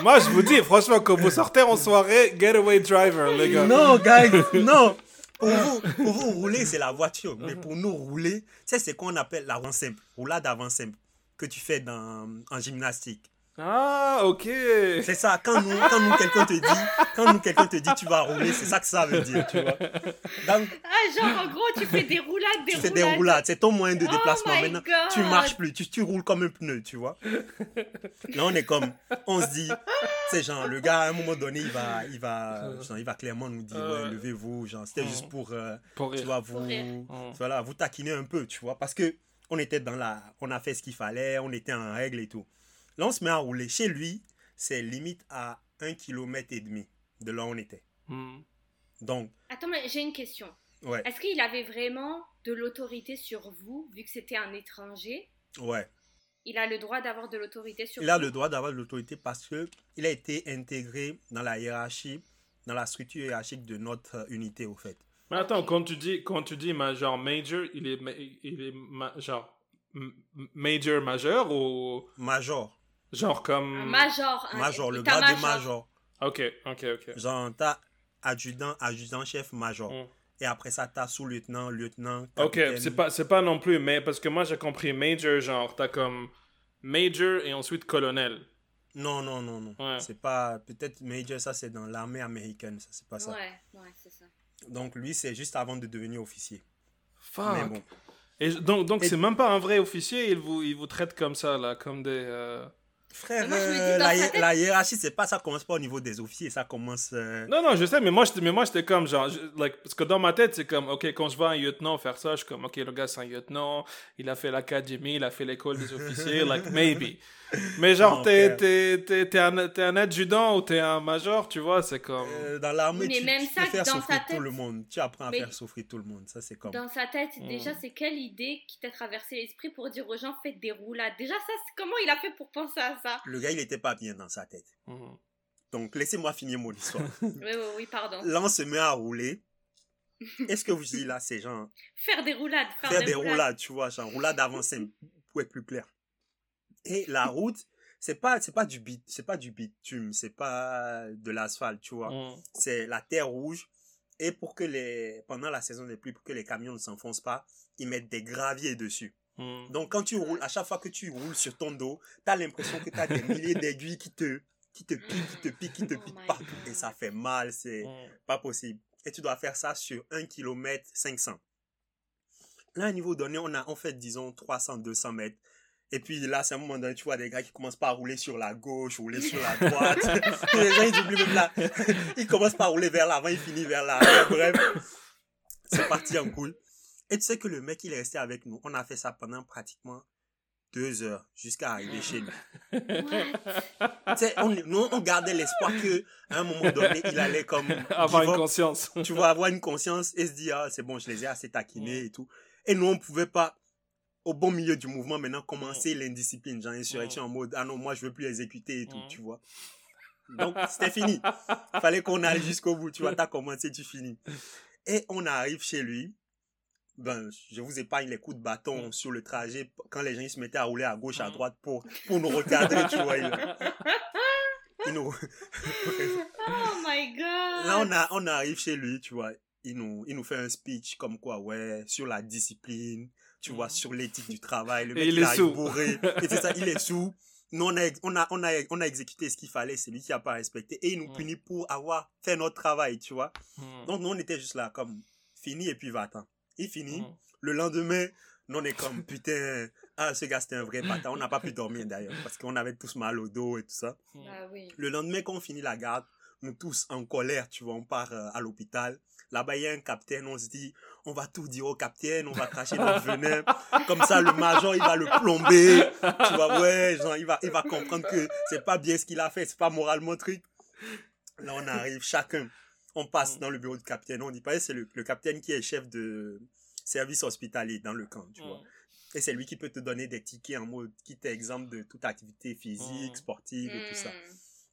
C: Moi, je vous dis, franchement, quand vous sortez en soirée, getaway driver, les gars.
B: Non, guys, [LAUGHS] non. Pour vous, pour vous rouler, c'est la voiture. Mais pour nous, rouler, c'est ce qu'on appelle la roue simple, roulade avant simple, que tu fais dans, en gymnastique.
C: Ah, ok.
B: C'est ça. Quand nous, quand nous quelqu'un te dit, quand nous quelqu'un te dit tu vas rouler, c'est ça que ça veut dire, tu vois.
A: Donc, ah, genre en gros, tu fais des roulades, des tu roulades. fais des roulades.
B: C'est ton moyen de oh déplacement. Maintenant, tu marches plus, tu, tu roules comme un pneu, tu vois. Là, on est comme, on se dit, c'est genre le gars à un moment donné, il va, il va, genre, il va clairement nous dire, ouais, levez-vous, genre, c'était juste pour, euh, pour tu vois, vous, voilà, vous taquiner un peu, tu vois, parce que on était dans la, on a fait ce qu'il fallait, on était en règle et tout. Là, on se met à rouler. Chez lui, c'est limite à un kilomètre et demi de là où on était. Hmm. Donc.
A: Attends, mais j'ai une question. Ouais. Est-ce qu'il avait vraiment de l'autorité sur vous, vu que c'était un étranger?
B: Ouais.
A: Il a le droit d'avoir de l'autorité sur
B: Il a le droit d'avoir de l'autorité parce que il a été intégré dans la hiérarchie, dans la structure hiérarchique de notre unité, au fait.
C: Mais attends, quand tu dis, quand tu dis genre major, il est, il est genre major majeur ou
B: major
C: Genre comme.
A: Un major.
B: major, le grade de major.
C: Ok, ok, ok.
B: Genre, t'as adjudant, adjudant-chef, major. Mm. Et après ça, t'as sous-lieutenant, lieutenant.
C: Ok, c'est pas, c'est pas non plus, mais parce que moi j'ai compris major, genre, t'as comme major et ensuite colonel.
B: Non, non, non, non. C'est pas. Peut-être major, ça c'est dans l'armée américaine, ça c'est pas ça.
A: Ouais, ouais, c'est ça.
B: Donc lui, c'est juste avant de devenir officier.
C: Fuck. bon. Et donc, donc c'est même pas un vrai officier, il vous, il vous traite comme ça, là, comme des. Euh,
B: Frère, euh, la, hiérarchie, c'est pas ça commence pas au niveau des officiers, ça commence. Euh,
C: non, non, je sais, mais moi, mais moi, j'étais comme genre, like, parce que dans ma tête, c'est comme, ok, quand je vois un lieutenant faire ça, je suis comme, ok, le gars, c'est un lieutenant, il a fait l'académie, il a fait l'école des officiers, like, maybe. Mais genre, t'es, t'es, t'es, t'es, un, t'es un adjudant ou t'es un major, tu vois, c'est comme.
B: Euh, dans l'armée, tu, même ça, faire souffrir tout le monde. Tu apprends à faire souffrir tout le monde. Ça, c'est comme.
A: Dans sa tête, hmm. déjà, c'est quelle idée qui t'a traversé l'esprit pour dire aux gens, faites des roulades Déjà, ça, comment il a fait pour penser à ça?
B: Le gars, il était pas bien dans sa tête. Hmm. Donc, laissez-moi finir mon histoire. [LAUGHS]
A: oui, oui, oui, pardon.
B: Là, on se met à rouler. [LAUGHS] Est-ce que vous dites là, c'est genre.
A: Faire des roulades.
B: Faire, des, roulades. tu vois, genre roulade avancée pour être plus clair. Et la route, c'est pas c'est pas du bit c'est pas du bitume c'est pas de l'asphalte tu vois. Mm. c'est la terre rouge. Et pour que les pendant la saison des pluies pour que les camions ne s'enfoncent pas ils mettent des graviers dessus. Mm. donc quand tu roules à chaque fois que tu roules sur ton dos tu as l'impression que tu as des [LAUGHS] milliers d'aiguilles qui te qui te piquent qui te piquent qui te oh piquent partout. Et ça fait mal c'est mm. pas possible. Et tu dois faire ça sur 1 km 500 là à un niveau donné on a en fait disons 300 200 mètres et puis là, c'est un moment donné, tu vois des gars qui commencent pas à rouler sur la gauche, rouler sur la [LAUGHS] droite. les gens, ils oublient même là. [LAUGHS] Ils commencent pas à rouler vers l'avant, ils finissent vers l'arrière. Bref, c'est parti en cool. Et tu sais que le mec, il est resté avec nous. On a fait ça pendant pratiquement deux heures jusqu'à arriver chez lui. tu sais, on, nous, on gardait l'espoir que à un moment donné, il allait comme [LAUGHS]
C: avoir une conscience.
B: tu vois, avoir une conscience et se dire, ah, c'est bon, je les ai assez taquinés et tout. Et nous, on pouvait pas au bon milieu du mouvement maintenant commencer l'indiscipline, genre insurrection en mode ah non moi je veux plus exécuter et tout, tu vois. Donc c'était fini. [LAUGHS] Fallait qu'on aille jusqu'au bout, tu vois, t'as commencé, tu finis. Et on arrive chez lui. Ben, je vous épargne les coups de bâton sur le trajet quand les gens ils se mettaient à rouler à gauche, à droite pour, pour nous recadrer, tu vois. [LAUGHS]
A: nous... oh my god!
B: Là, on, a, on arrive chez lui, tu vois. Il nous, il nous fait un speech comme quoi, ouais, sur la discipline, tu vois, sur l'éthique du travail. Le mec, il, est bourré. et c'est ça, il est sous. Nous, on a, on a, on a, on a exécuté ce qu'il fallait. C'est lui qui a pas respecté. Et il nous punit pour avoir fait notre travail, tu vois. Hmm. Donc, nous, on était juste là, comme, fini et puis va-t'en. Il finit. Hmm. Le lendemain, nous, on est comme, putain, ah, ce gars, c'était un vrai bâtard. On n'a pas pu dormir d'ailleurs, parce qu'on avait tous mal au dos et tout ça.
A: Ah, oui.
B: Le lendemain, quand on finit la garde, nous tous en colère, tu vois, on part euh, à l'hôpital. Là-bas, il y a un capitaine, on se dit, on va tout dire au capitaine, on va cracher notre venin. Comme ça, le major, il va le plomber. Tu vois, ouais, genre, il va, il va comprendre que c'est pas bien ce qu'il a fait, c'est pas moralement truc. Là, on arrive, chacun. On passe dans le bureau du capitaine. On dit pas, c'est le, capitaine qui est chef de service hospitalier dans le camp, tu vois. Et c'est lui qui peut te donner des tickets en mode qui t'exemple de toute activité physique, sportive et tout ça.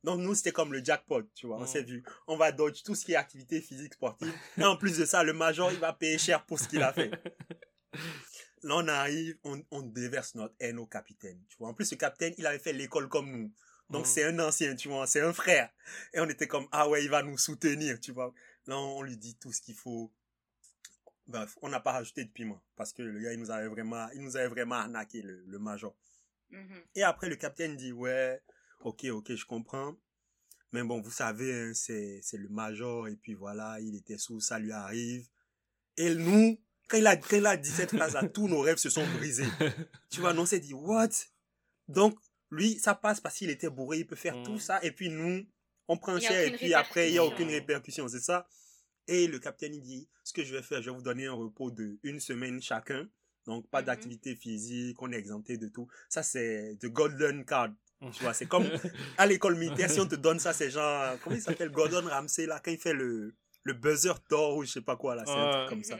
B: Donc nous, c'était comme le jackpot, tu vois. On s'est vu, on va dodge tout ce qui est activité physique, sportive. Et en plus de ça, le major, il va payer cher pour ce qu'il a fait. [LAUGHS] Là, on arrive, on, on déverse notre haine au capitaine, tu vois. En plus, le capitaine, il avait fait l'école comme nous. Donc, c'est un ancien, tu vois, c'est un frère. Et on était comme, ah ouais, il va nous soutenir, tu vois. Là, on lui dit tout ce qu'il faut. Bref, on n'a pas rajouté de piment. Parce que le gars, il nous avait vraiment, il nous avait vraiment arnaqué, le, le major. Mm-hmm. Et après, le capitaine dit, ouais, ok, ok, je comprends. Mais bon, vous savez, hein, c'est, c'est le major, et puis voilà, il était sous, ça lui arrive. Et nous, quand il a, quand il a dit cette phrase-là, [LAUGHS] tous nos rêves se sont brisés. tu vois, on s'est dit, what? Donc, lui, ça passe parce qu'il était bourré, il peut faire tout mm. ça, et puis nous, on prend cher, et puis après, il n'y a aucune répercussion, c'est ça? Et le capitaine, il dit, ce que je vais faire, je vais vous donner un repos de une semaine chacun. Donc, pas mm-hmm. d'activité physique, on est exempté de tout. Ça, c'est the golden card tu vois, c'est comme à l'école militaire, si on te donne ça, c'est genre, comment il s'appelle, Gordon Ramsay, là, quand il fait le, le buzzer d'or ou je sais pas quoi, là, c'est un truc comme ça.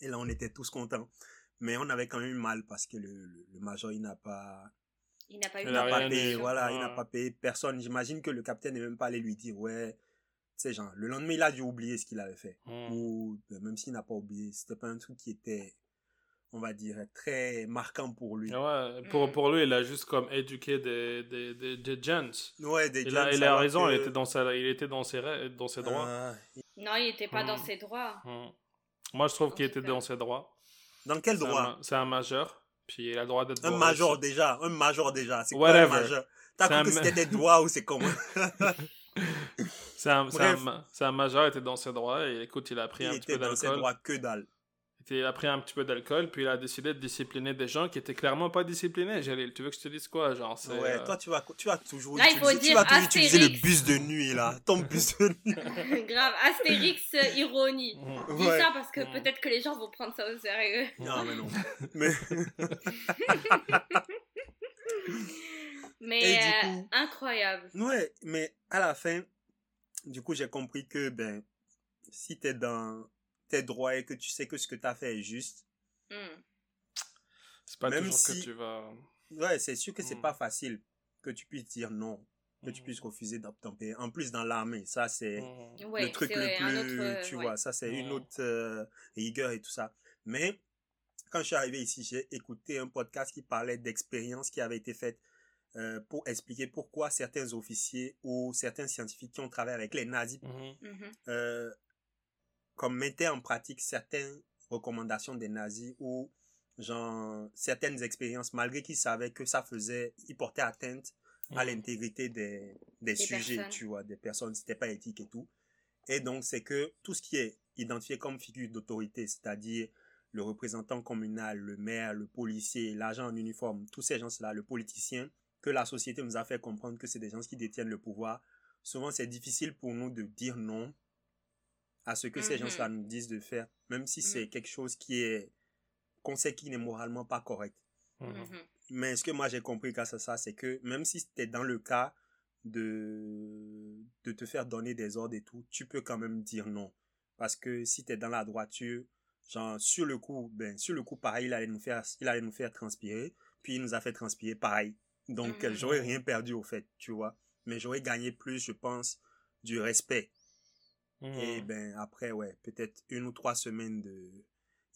B: Et là, on était tous contents. Mais on avait quand même eu mal parce que le, le, major, il n'a pas,
A: il n'a pas,
B: il n'a pas payé, voilà, il n'a pas payé personne. J'imagine que le capitaine n'est même pas allé lui dire, ouais, tu sais, genre, le lendemain, il a dû oublier ce qu'il avait fait. Mhm. Ou, ben, même s'il n'a pas oublié, c'était pas un truc qui était on va dire, très marquant pour lui.
C: Ouais, pour, mm. pour lui, il a juste comme éduqué des, des, des, des gens.
B: Ouais, des
C: il A, il a raison, il était dans, sa, il était dans ses, dans ses droits.
A: Ah, non, il n'était pas dans mm. ses droits. Mm.
C: Moi, je trouve qu'il était dans ses droits.
B: Dans quel droit
C: C'est un, majeur, puis il a le droit d'être
B: Un major déjà, un major déjà. C'est quoi un majeur T'as cru que c'était des droits ou c'est comment [LAUGHS] [LAUGHS]
C: C'est un, un, un, majeur, il était dans ses droits, et écoute, il a pris un petit peu d'alcool. Il était dans ses droits
B: que dalle
C: il a pris un petit peu d'alcool, puis il a décidé de discipliner des gens qui étaient clairement pas disciplinés. Jalil, tu veux que je te dise quoi genre,
B: Ouais, euh, toi, tu vas, tu vas toujours, utiliser, tu vas toujours utiliser le bus de nuit, là. Ton bus de nuit. [LAUGHS]
A: Grave, Astérix, euh, ironie. Je dis ça parce que peut-être que les gens vont prendre ça au sérieux.
B: Non, mais non. [LAUGHS] mais...
A: mais euh, incroyable.
B: Ouais, mais à la fin, du coup, j'ai compris que, ben, si t'es dans tes droits et que tu sais que ce que tu as fait est juste. Hmm.
C: C'est pas toujours que tu vas.
B: Ouais, c'est sûr que c'est hmm. pas facile que tu puisses dire non, que tu hmm. puisses refuser d'obtempérer. En plus, dans l'armée, ça, c'est le truc le plus. tu vois, ça, c'est une autre euh, rigueur et tout ça. Mais quand je suis arrivé ici, j'ai écouté un podcast qui parlait d'expériences qui avaient été faites euh, pour expliquer pourquoi certains officiers ou certains scientifiques qui ont travaillé avec les nazis mhm. euh, comme mettaient en pratique certaines recommandations des nazis ou genre certaines expériences malgré qu'ils savaient que ça faisait ils portaient atteinte à l'intégrité des, des, sujets tu vois des personnes c'était pas éthique et tout. Et donc c'est que tout ce qui est identifié comme figure d'autorité c'est-à-dire le représentant communal le maire le policier l'agent en uniforme tous ces gens là le politicien que la société nous a fait comprendre que c'est des gens qui détiennent le pouvoir, souvent c'est difficile pour nous de dire non à ce que ces gens-là nous disent de faire, même si c'est mhm. quelque chose qui est qu'on sait qui n'est moralement pas correct. Mhm. Mais ce que moi j'ai compris grâce à ça, c'est que même si c'était dans le cas de, de te faire donner des ordres et tout, tu peux quand même dire non. Parce que si tu es dans la droiture, genre sur le coup, ben sur le coup pareil, il allait nous faire il allait nous faire transpirer, puis il nous a fait transpirer pareil. Donc, j'aurais rien perdu au fait, tu vois. Mais j'aurais gagné plus, je pense, du respect. Et mmh. ben après, ouais, peut-être une ou trois semaines de...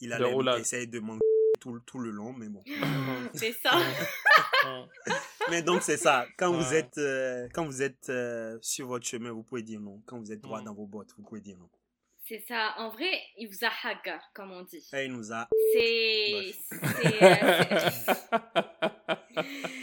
B: Il allait essayer de manquer tout, tout le long, mais bon. [LAUGHS]
A: c'est ça. [LAUGHS]
B: mais donc, c'est ça. Quand vous êtes, euh, quand vous êtes euh, sur votre chemin, vous pouvez dire non. Quand vous êtes droit mmh. dans vos bottes, vous pouvez dire non.
A: C'est ça. En vrai, il vous a haga, comme on dit.
B: Et il nous a.
A: C'est. [LAUGHS]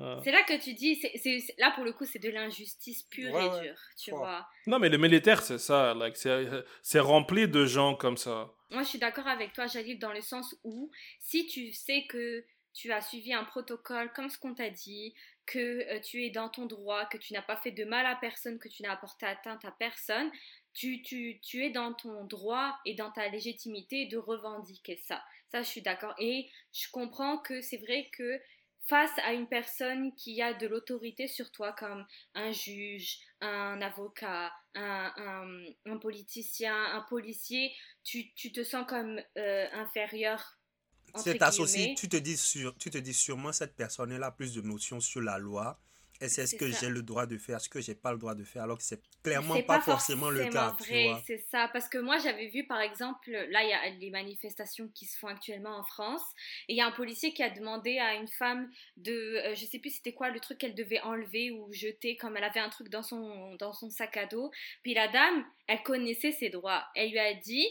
A: Euh, C'est là que tu dis, c'est là pour le coup, c'est de l'injustice pure et dure, tu vois.
C: Non, mais le militaire, c'est ça, like, c'est rempli de gens comme ça.
A: Moi, je suis d'accord avec toi, Jalil, dans le sens où si tu sais que tu as suivi un protocole comme ce qu'on t'a dit, que euh, tu es dans ton droit, que tu n'as pas fait de mal à personne, que tu n'as apporté atteinte à personne, tu, tu, tu, es dans ton droit et dans ta légitimité de revendiquer ça. Ça, je suis d'accord. Et je comprends que c'est vrai que face à une personne qui a de l'autorité sur toi, comme un juge, un avocat, un, un, politicien, un policier, tu, tu te sens comme euh, inférieur.
B: C'est associé, tu te, dis sur, tu te dis sûrement cette personne-là a plus de notions sur la loi et c'est ce que j'ai le droit de faire, ce que j'ai pas le droit de faire, alors que c'est clairement pas, forcément, le cas.
A: C'est ça, parce que moi j'avais vu par exemple, là il y a les manifestations qui se font actuellement en France, et il y a un policier qui a demandé à une femme de, euh, je sais plus c'était quoi le truc qu'elle devait enlever ou jeter, comme elle avait un truc dans son, dans son sac à dos. Puis la dame, elle connaissait ses droits. Elle lui a dit,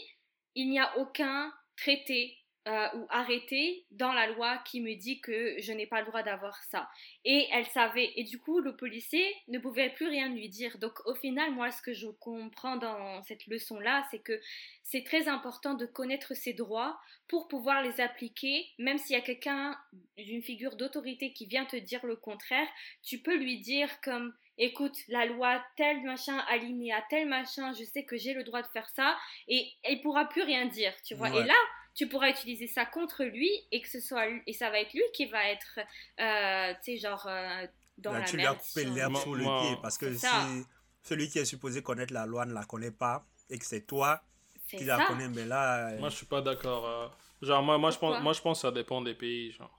A: il n'y a aucun traité euh, ou arrêté dans la loi qui me dit que je n'ai pas le droit d'avoir ça. Et elle savait. Et du coup, le policier ne pouvait plus rien lui dire. Donc au final, moi, ce que je comprends dans cette leçon-là, c'est que c'est très important de connaître ses droits pour pouvoir les appliquer. Même s'il y a quelqu'un d'une figure d'autorité qui vient te dire le contraire, tu peux lui dire comme écoute, la loi, tel machin, aligné à tel machin, je sais que j'ai le droit de faire ça, et il pourra plus rien dire, tu vois. Et là, tu pourras utiliser ça contre lui et que ce soit et ça va être lui qui va être euh, tu sais genre euh, dans la
B: tu
A: lui as
B: coupé l'herbe sous le pied parce que si celui qui est supposé connaître la loi ne la connaît pas et que c'est toi qui la connais mais là
C: euh, moi je suis pas d'accord genre moi moi je pense moi je pense que ça dépend des pays genre.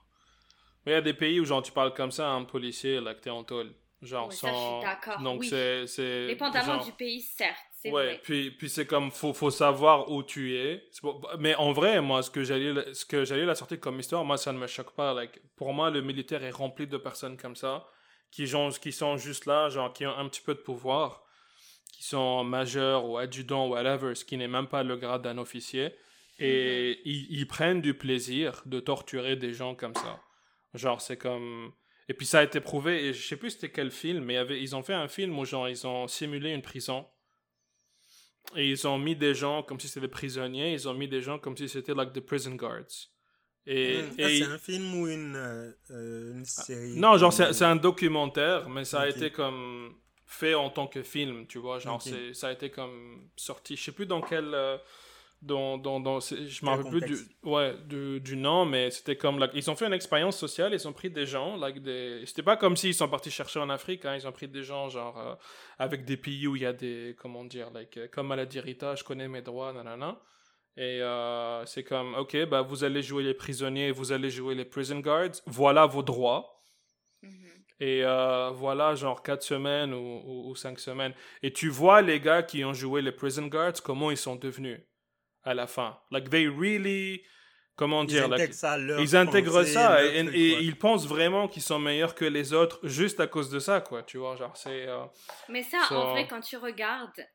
C: Mais il y a des pays où genre tu parles comme ça à un policier là que t'es en tôle. Genre sans donc c'est c'est
A: dépendamment du pays certes
C: ouais, puis, puis c'est comme, faut, faut savoir où tu es. Mais en vrai, moi, ce que j'allais, ce que j'allais la sortir comme histoire, moi, ça ne me choque pas. Like, pour moi, le militaire est rempli de personnes comme ça, qui, genre, qui sont juste là, genre, qui ont un petit peu de pouvoir, qui sont majeurs ou adjudants ou whatever, ce qui n'est même pas le grade d'un officier. Et mm-hmm. ils, ils, prennent du plaisir de torturer des gens comme ça. Genre, c'est comme... Et puis ça a été prouvé, et je sais plus c'était quel film, mais avait, ils ont fait un film où genre ils ont simulé une prison et ils ont mis des gens comme si c'était des prisonniers, ils ont mis des gens comme si c'était like the prison guards.
B: Et, ah, c'est un film ou une, euh, euh, une série?
C: Non, genre c'est un documentaire, mais ça a été comme fait en tant que film, tu vois. Genre ça a été comme sorti, je sais plus dans quel. Euh, dans, dans, dans je me rappelle plus du, ouais, du, du nom, mais c'était comme, like, ils ont fait une expérience sociale, ils ont pris des gens, like, des, c'était pas comme s'ils sont partis chercher en Afrique, hein, ils ont pris des gens, genre, avec des pays où il y a des, comment dire, like, comme maladie Rita, je connais mes droits, nanana. Et euh, c'est comme, ok, bah, vous allez jouer les prisonniers, vous allez jouer les prison guards, voilà vos droits. Mm-hmm. Et euh, voilà, genre 4 semaines ou, ou, 5 semaines. Et tu vois les gars qui ont joué les prison guards, comment ils sont devenus à la fin. Like, they really. Comment dire Ils intègrent ça, ils intègrent ça et, ils pensent vraiment qu'ils sont meilleurs que les autres juste à cause de ça, quoi. Tu vois, genre, c'est. Euh,
A: Mais ça, en vrai, quand tu regardes,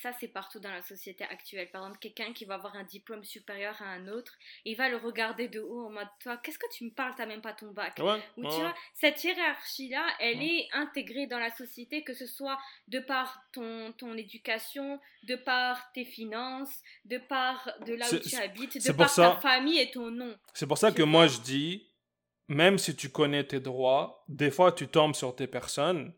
A: ça c'est partout dans la société actuelle. Par exemple, quelqu'un qui va avoir un diplôme supérieur à un autre, il va le regarder de haut en mode toi, qu'est-ce que tu me parles, t'as même pas ton bac. Ou tu vois, cette hiérarchie-là, elle est intégrée dans la société, que ce soit de par ton, ton éducation, de par tes finances, de par de là où tu habites, de par ta famille et ton nom.
C: C'est pour ça que moi je dis, même si tu connais tes droits, des fois tu tombes sur tes personnes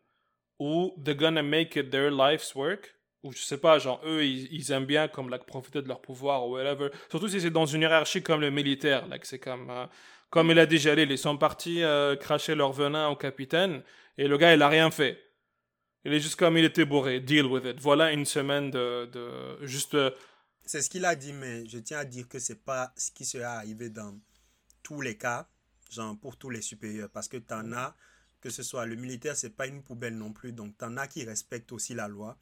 C: où they're gonna make it their life's work ou je sais pas, genre eux, ils, aiment bien comme là, profiter de leur pouvoir ou whatever. Surtout si c'est dans une hiérarchie comme le militaire, c'est comme, euh, comme il a dit Jalil, ils sont partis euh, cracher leur venin au capitaine et le gars, il a rien fait. Il est juste comme il était bourré, deal with it. Voilà une semaine de, de juste. Euh,
B: c'est ce qu'il a dit, mais je tiens à dire que c'est pas ce qui sera arrivé dans tous les cas, genre pour tous les supérieurs, parce que t'en as, que ce soit le militaire, c'est pas une poubelle non plus, donc t'en as qui respectent aussi la loi.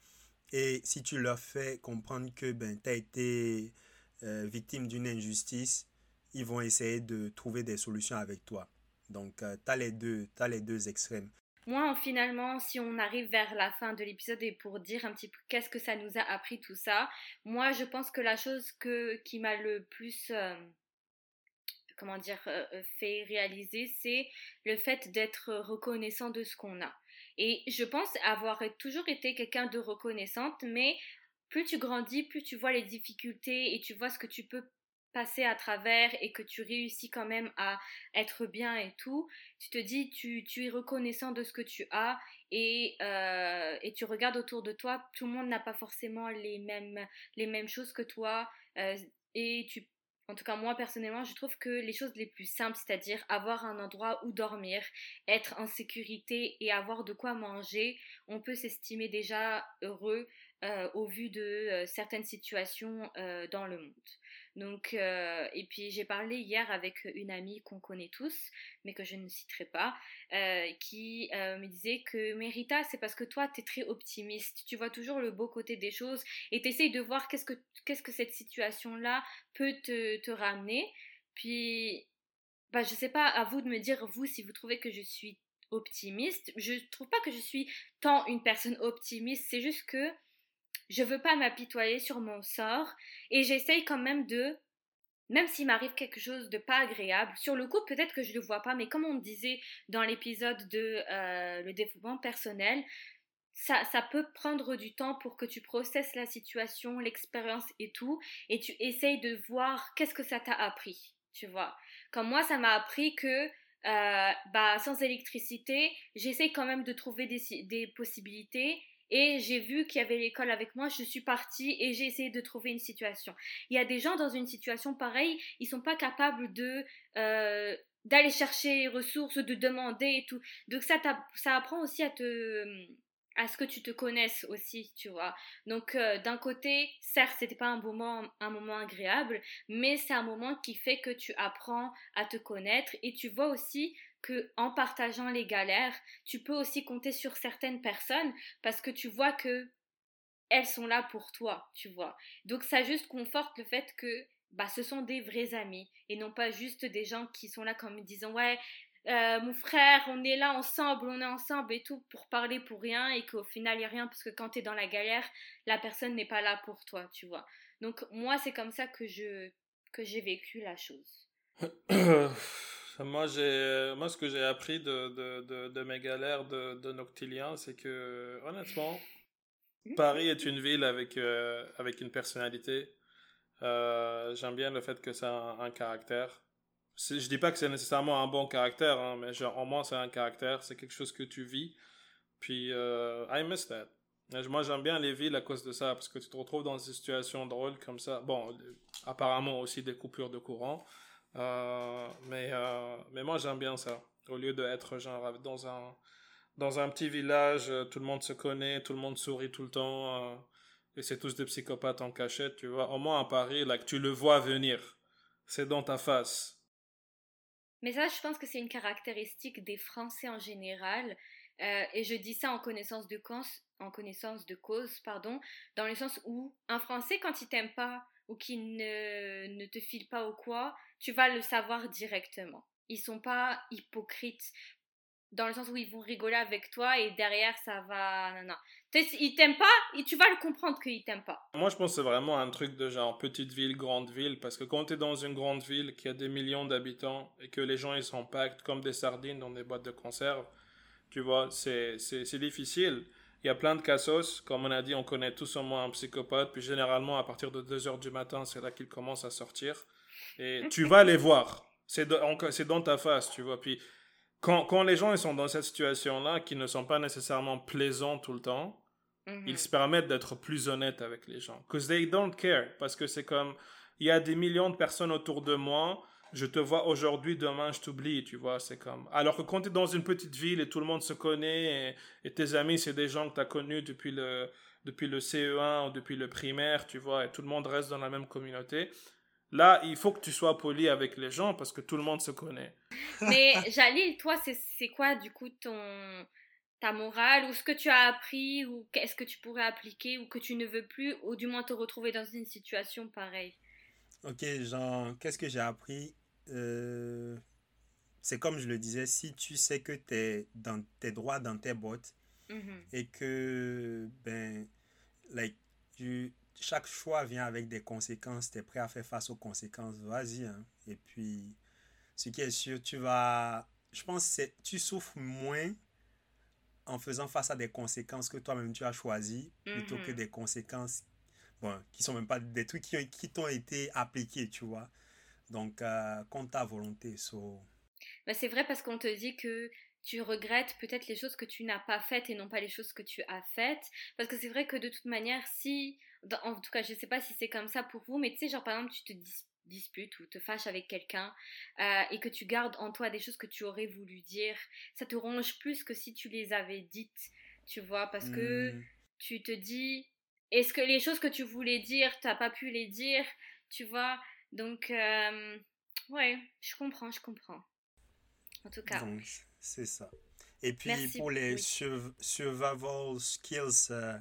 B: Et si tu leur fais comprendre que ben, tu as été euh, victime d'une injustice, ils vont essayer de trouver des solutions avec toi. Donc, euh, tu as, as les deux extrêmes.
A: Moi, finalement, si on arrive vers la fin de l'épisode et pour dire un petit peu qu'est-ce que ça nous a appris tout ça, moi, je pense que la chose que, qui m'a le plus, euh, comment dire, fait réaliser, c'est le fait d'être reconnaissant de ce qu'on a. Et je pense avoir toujours été quelqu'un de reconnaissante, mais plus tu grandis, plus tu vois les difficultés et tu vois ce que tu peux passer à travers et que tu réussis quand même à être bien et tout, tu te dis, tu, es reconnaissant de ce que tu as et, euh, et tu regardes autour de toi, tout le monde n'a pas forcément les mêmes, les mêmes choses que toi euh, et tu en tout cas, moi personnellement, je trouve que les choses les plus simples, c'est-à-dire avoir un endroit où dormir, être en sécurité et avoir de quoi manger, on peut s'estimer déjà heureux euh, au vu de euh, certaines situations euh, dans le monde. Donc, euh, et puis j'ai parlé hier avec une amie qu'on connaît tous, mais que je ne citerai pas, euh, qui euh, me disait que Mérita, c'est parce que toi, tu es très optimiste, tu vois toujours le beau côté des choses et tu de voir qu'est-ce que, qu'est-ce que cette situation-là peut te, te ramener. Puis, bah, je sais pas, à vous de me dire, vous, si vous trouvez que je suis optimiste. Je trouve pas que je suis tant une personne optimiste, c'est juste que je veux pas m'apitoyer sur mon sort et j'essaye quand même de même s'il m'arrive quelque chose de pas agréable, sur le coup, peut-être que je le vois pas, mais comme on disait dans l'épisode de euh, le développement personnel, ça, ça peut prendre du temps pour que tu processes la situation, l'expérience et tout, et tu essayes de voir qu'est-ce que ça t'a appris, tu vois. Comme moi, ça m'a appris que euh, bah, sans électricité, j'essaye quand même de trouver des, des possibilités et j'ai vu qu'il y avait l'école avec moi, je suis partie et j'ai essayé de trouver une situation. Il y a des gens dans une situation pareille, ils sont pas capables de euh, d'aller chercher les ressources, de demander et tout. Donc ça, ça apprend aussi à te à ce que tu te connaisses aussi, tu vois. Donc euh, d'un côté, certes, c'était pas un moment un moment agréable, mais c'est un moment qui fait que tu apprends à te connaître et tu vois aussi que en partageant les galères, tu peux aussi compter sur certaines personnes parce que tu vois que elles sont là pour toi, tu vois. Donc ça juste conforte le fait que bah ce sont des vrais amis et non pas juste des gens qui sont là comme disant ouais euh, mon frère, on est là ensemble, on est ensemble et tout pour parler pour rien et qu'au final il n'y a rien parce que quand tu es dans la galère, la personne n'est pas là pour toi, tu vois. Donc moi c'est comme ça que je que j'ai vécu la chose. [CLEARS THROAT] [CLEARS THROAT]
C: Moi, j'ai, moi, ce que j'ai appris de, de, de, mes galères de, Noctilien, c'est que, honnêtement, Paris est une ville avec, euh, avec une personnalité. Euh, j'aime bien le fait que ça a un, caractère. Je dis pas que c'est nécessairement un bon caractère, hein, mais genre, au moins c'est un caractère, c'est quelque chose que tu vis. Puis, euh, I miss that. Moi, j'aime bien les villes à cause de ça, parce que tu te retrouves dans des situations drôles comme ça. Bon, apparemment aussi des coupures de courant. Mais, mais moi, j'aime bien ça. Au lieu d'être genre dans un, dans un petit village, euh, tout le monde se connaît, tout le monde sourit tout le temps, euh, et c'est tous des psychopathes en cachette, tu vois. Au moins à Paris, tu le vois venir, c'est dans ta face.
A: Mais ça, je pense que c'est une caractéristique des Français en général, euh, et je dis ça en connaissance de cause, en connaissance de cause, pardon, dans le sens où un Français, quand il t'aime pas ou qu'il ne, ne te file pas ou quoi, tu vas le savoir directement. Ils sont pas hypocrites dans le sens où ils vont rigoler avec toi et derrière ça va non non. Ils t'aiment pas et tu vas le comprendre qu'ils t'aiment pas.
C: Moi je pense que c'est vraiment un truc de genre petite ville grande ville parce que quand tu es dans une grande ville qui a des millions d'habitants et que les gens ils pactés comme des sardines dans des boîtes de conserve tu vois c'est c'est difficile. Il y a plein de cassos comme on a dit on connaît tous au moins un psychopathe puis généralement à partir de 2 heures du matin c'est là qu'ils commencent à sortir et [LAUGHS] tu vas les voir c'est dans ta face tu vois puis quand, quand, les gens ils sont dans cette situation-là, qui ne sont pas nécessairement plaisants tout le temps, ils mhm. se permettent d'être plus honnêtes avec les gens. Because they don't care. Parce que c'est comme, il y a des millions de personnes autour de moi, je te vois aujourd'hui, demain je t'oublie, tu vois, c'est comme... Alors que quand tu es dans une petite ville et tout le monde se connaît, et, tes amis, c'est des gens que tu as connus depuis le, depuis le CE1 ou depuis le primaire, tu vois, et tout le monde reste dans la même communauté, Là, il faut que tu sois poli avec les gens parce que tout le monde se connaît.
A: Mais [LAUGHS] Jalil, toi, c'est quoi du coup ton ta morale ou ce que tu as appris ou qu'est-ce que tu pourrais appliquer ou que tu ne veux plus ou du moins te retrouver dans une situation pareille?
B: Ok, genre, qu'est-ce que j'ai appris? Euh, C'est comme je le disais, si tu sais que tu es dans tes droits dans tes bottes mm-hmm. et que, ben, like, tu, chaque choix vient avec des conséquences. Tu es prêt à faire face aux conséquences. Vas-y. Hein. Et puis, ce qui est sûr, tu vas. Je pense que tu souffres moins en faisant face à des conséquences que toi-même tu as choisi plutôt que mhm. des conséquences bon, qui sont même pas des trucs qui, qui t'ont été appliqués, tu vois. Donc, euh, compte ta volonté. So...
A: Bah, c'est vrai parce qu'on te dit que tu regrettes peut-être les choses que tu n'as pas faites et non pas les choses que tu as faites. Parce que c'est vrai que de toute manière, si, en tout cas, je ne sais pas si c'est comme ça pour vous, mais tu sais, genre par exemple, tu te disputes ou te fâches avec quelqu'un euh, et que tu gardes en toi des choses que tu aurais voulu dire, ça te ronge plus que si tu les avais dites, tu vois, parce que mmh. tu te dis, est-ce que les choses que tu voulais dire, tu n'as pas pu les dire, tu vois, donc, euh, ouais, je comprends, je comprends. En tout cas.
B: C'est ça. Et puis pour les survival skills, euh,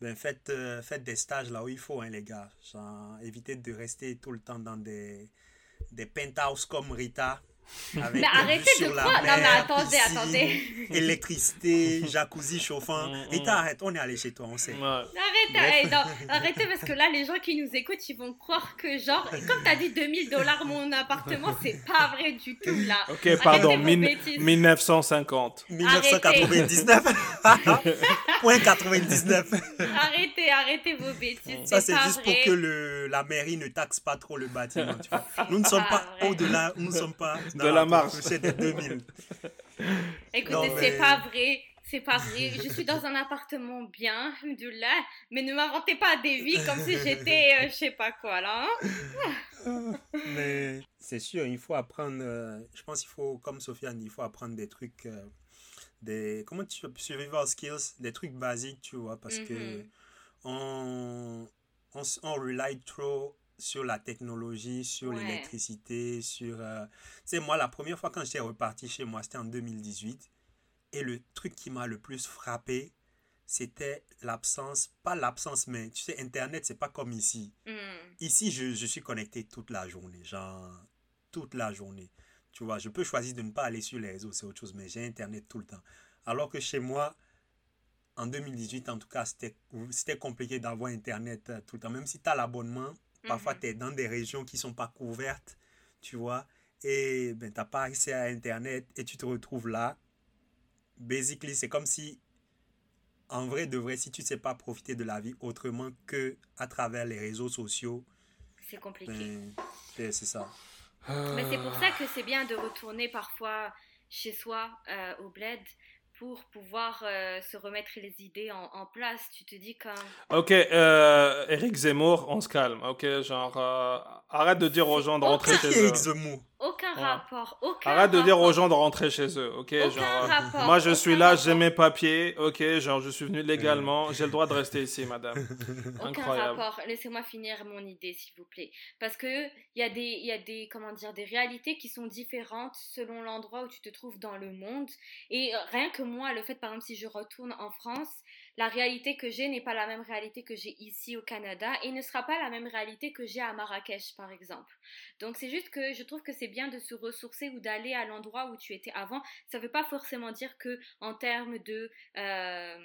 B: ben faites, euh, des stages là où il faut, hein, les gars. Évitez de rester tout le temps dans des, des penthouses comme Rita
A: mais arrêtez de croire. non, mais attendez, attendez.
B: Électricité, jacuzzi chauffant. Mm, Et mm. t'arrêtes, on est allé chez toi, on sait.
A: Arrêtez, arrêtez, parce que là, les gens qui nous écoutent, ils vont croire que, genre, comme t'as dit 2000 dollars mon appartement, c'est pas vrai du tout, là.
C: Ok, pardon, 1950.
B: 1999. Point 99.
A: Arrêtez, arrêtez vos bêtises.
B: Ça, c'est juste pour que le, la mairie ne taxe pas trop le bâtiment. Tu vois. Nous ne sommes pas au-delà, nous ne sommes pas
C: de la marche.
B: C'est des 2000. [LAUGHS]
A: Écoutez, c'est pas vrai. C'est pas vrai. Je suis dans un appartement bien, là, mais ne m'inventez pas des vies comme si j'étais, euh, je sais pas quoi, là.
B: Hein. [LAUGHS] mais c'est sûr, il faut apprendre. Euh, je pense qu'il faut, comme Sofiane, il faut apprendre des trucs, euh, des. Comment tu survival skills, des trucs basiques, tu vois, parce que mm-hmm. on, on, on rely trop sur la technologie, sur l'électricité, sur... Euh, tu sais, moi, la première fois quand j'étais reparti chez moi, c'était en 2018. Et le truc qui m'a le plus frappé, c'était l'absence, pas l'absence, mais tu sais, Internet, c'est pas comme ici. Mm. Ici, je, je, suis connecté toute la journée, genre, toute la journée. Tu vois, je peux choisir de ne pas aller sur les réseaux, c'est autre chose, mais j'ai Internet tout le temps. Alors que chez moi, en 2018, en tout cas, c'était compliqué d'avoir Internet euh, tout le temps. Même si tu as l'abonnement, Parfois, mhm. tu es dans des régions qui ne sont pas couvertes, tu vois, et ben, tu n'as pas accès à Internet et tu te retrouves là. Basically, c'est comme si en vrai, de vrai, si tu ne sais pas profiter de la vie autrement que à travers les réseaux sociaux,
A: c'est compliqué.
B: Ben, c'est ça.
A: Mais c'est pour ça que c'est bien de retourner parfois chez soi euh, au bled pour pouvoir euh, se remettre les idées en, place. Tu te dis quand...
C: Ok, euh, Eric Zemmour, on se calme. Ok, genre, euh, arrête de dire aux gens de rentrer chez eux.
A: Aucun rapport. Aucun
C: Arrête de dire aux gens de rentrer chez eux, ok genre, rapport, Moi, je suis là, j'ai mes papiers, ok Genre, je suis venu légalement, j'ai le droit de rester ici, madame.
A: Aucun rapport. Laissez-moi finir mon idée, s'il vous plaît. Parce que il y a des, il y a des, comment dire, des réalités qui sont différentes selon l'endroit où tu te trouves dans le monde. Et rien que moi, le fait, par exemple, si je retourne en France, la réalité que j'ai n'est pas la même réalité que j'ai ici au Canada et ne sera pas la même réalité que j'ai à Marrakech, par exemple. Donc c'est juste que je trouve que c'est bien de se ressourcer ou d'aller à l'endroit où tu étais avant. Ça ne veut pas forcément dire que en termes de euh,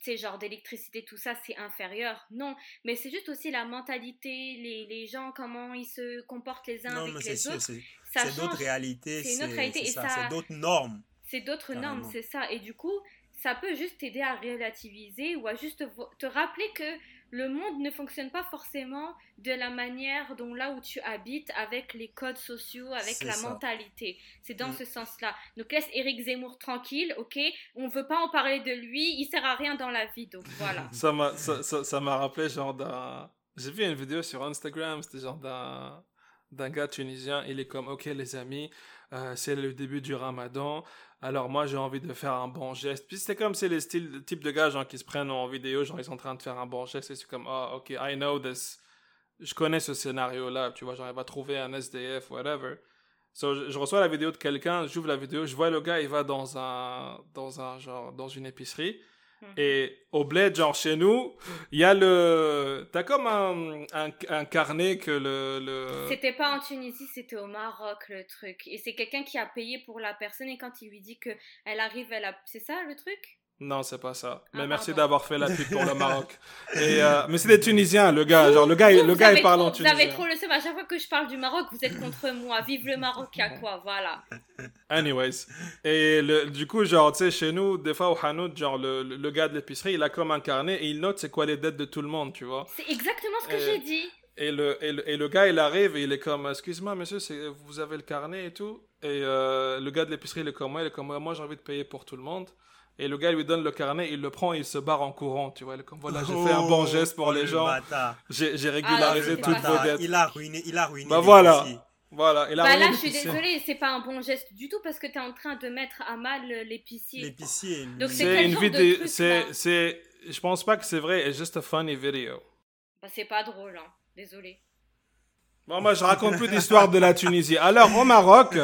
A: tu sais, genre d'électricité, tout ça, c'est inférieur. Non, mais c'est juste aussi la mentalité, les, les, gens, comment ils se comportent les uns avec les autres.
B: C'est d'autres réalités, c'est d'autres normes.
A: C'est d'autres normes, c'est ça. Et du coup, ça peut juste t'aider à relativiser ou à juste te rappeler que le monde ne fonctionne pas forcément de la manière dont là où tu habites, avec les codes sociaux, avec la mentalité. C'est dans mm. ce sens-là. Donc laisse Eric Zemmour tranquille, ok? On veut pas en parler de lui, il sert à rien dans la vie, donc voilà. [LAUGHS]
C: ça m'a ça, ça, rappelé genre d'un... J'ai vu une vidéo sur Instagram, c'était genre d'un d'un gars tunisien, il est comme, ok les amis, euh, c'est le début du ramadan, alors moi j'ai envie de faire un bon geste. Puis c'est comme c'est les styles, le type de gars genre, qui se prennent en vidéo, genre ils sont en train de faire un bon geste et c'est comme ah ok I know this, je connais ce scénario là, tu vois genre il va trouver un SDF whatever. So, je, reçois la vidéo de quelqu'un, j'ouvre la vidéo, je vois le gars il va dans un dans un genre dans une épicerie. Et au bled, genre chez nous, il y a le. T'as comme un, un, carnet que le. le...
A: C'était pas en Tunisie, c'était au Maroc le truc. Et c'est quelqu'un qui a payé pour la personne et quand il lui dit que elle arrive, elle a. C'est ça le truc?
C: Non, c'est pas ça. Mais ah, merci d'avoir fait la pub pour le [LAUGHS] Maroc. Et, euh, mais c'est des Tunisiens, le gars. Genre, le gars, le gars, il parle en tunisien.
A: Vous avez trop le seum. À chaque fois que je parle du Maroc, vous êtes contre moi. Vive le Maroc, a quoi Voilà.
C: Anyways. Et le, du coup, genre, tu sais, chez nous, des fois au Hanout, genre, le, le gars de l'épicerie, il a comme un carnet et il note c'est quoi les dettes de tout le monde, tu vois.
A: C'est exactement ce que j'ai dit.
C: Et le, et le, et, le, gars, il arrive et il est comme, excuse-moi, monsieur, vous avez le carnet et tout. Et euh, le gars de l'épicerie, il est comme, moi, il est comme, moi, j'ai envie de payer pour tout le monde. Et le gars lui donne le carnet, il le prend et il se barre en courant. Tu vois, comme voilà, j'ai fait un bon geste pour oh, les gens. J'ai régularisé ah, toutes vos dettes.
B: Il a ruiné, il a ruiné.
C: Bah voilà. Voilà, il a
A: bah là, je suis désolée, c'est pas un bon geste du tout parce que tu es en train de mettre à mal l'épicier.
B: L'épicier.
A: Donc c'est une vidéo.
C: C'est, c'est, je pense pas que c'est vrai. C'est juste a funny video.
A: Bah c'est pas drôle, hein. Désolé.
C: Bon, moi, je raconte plus d'histoire de la Tunisie. Alors, au Maroc,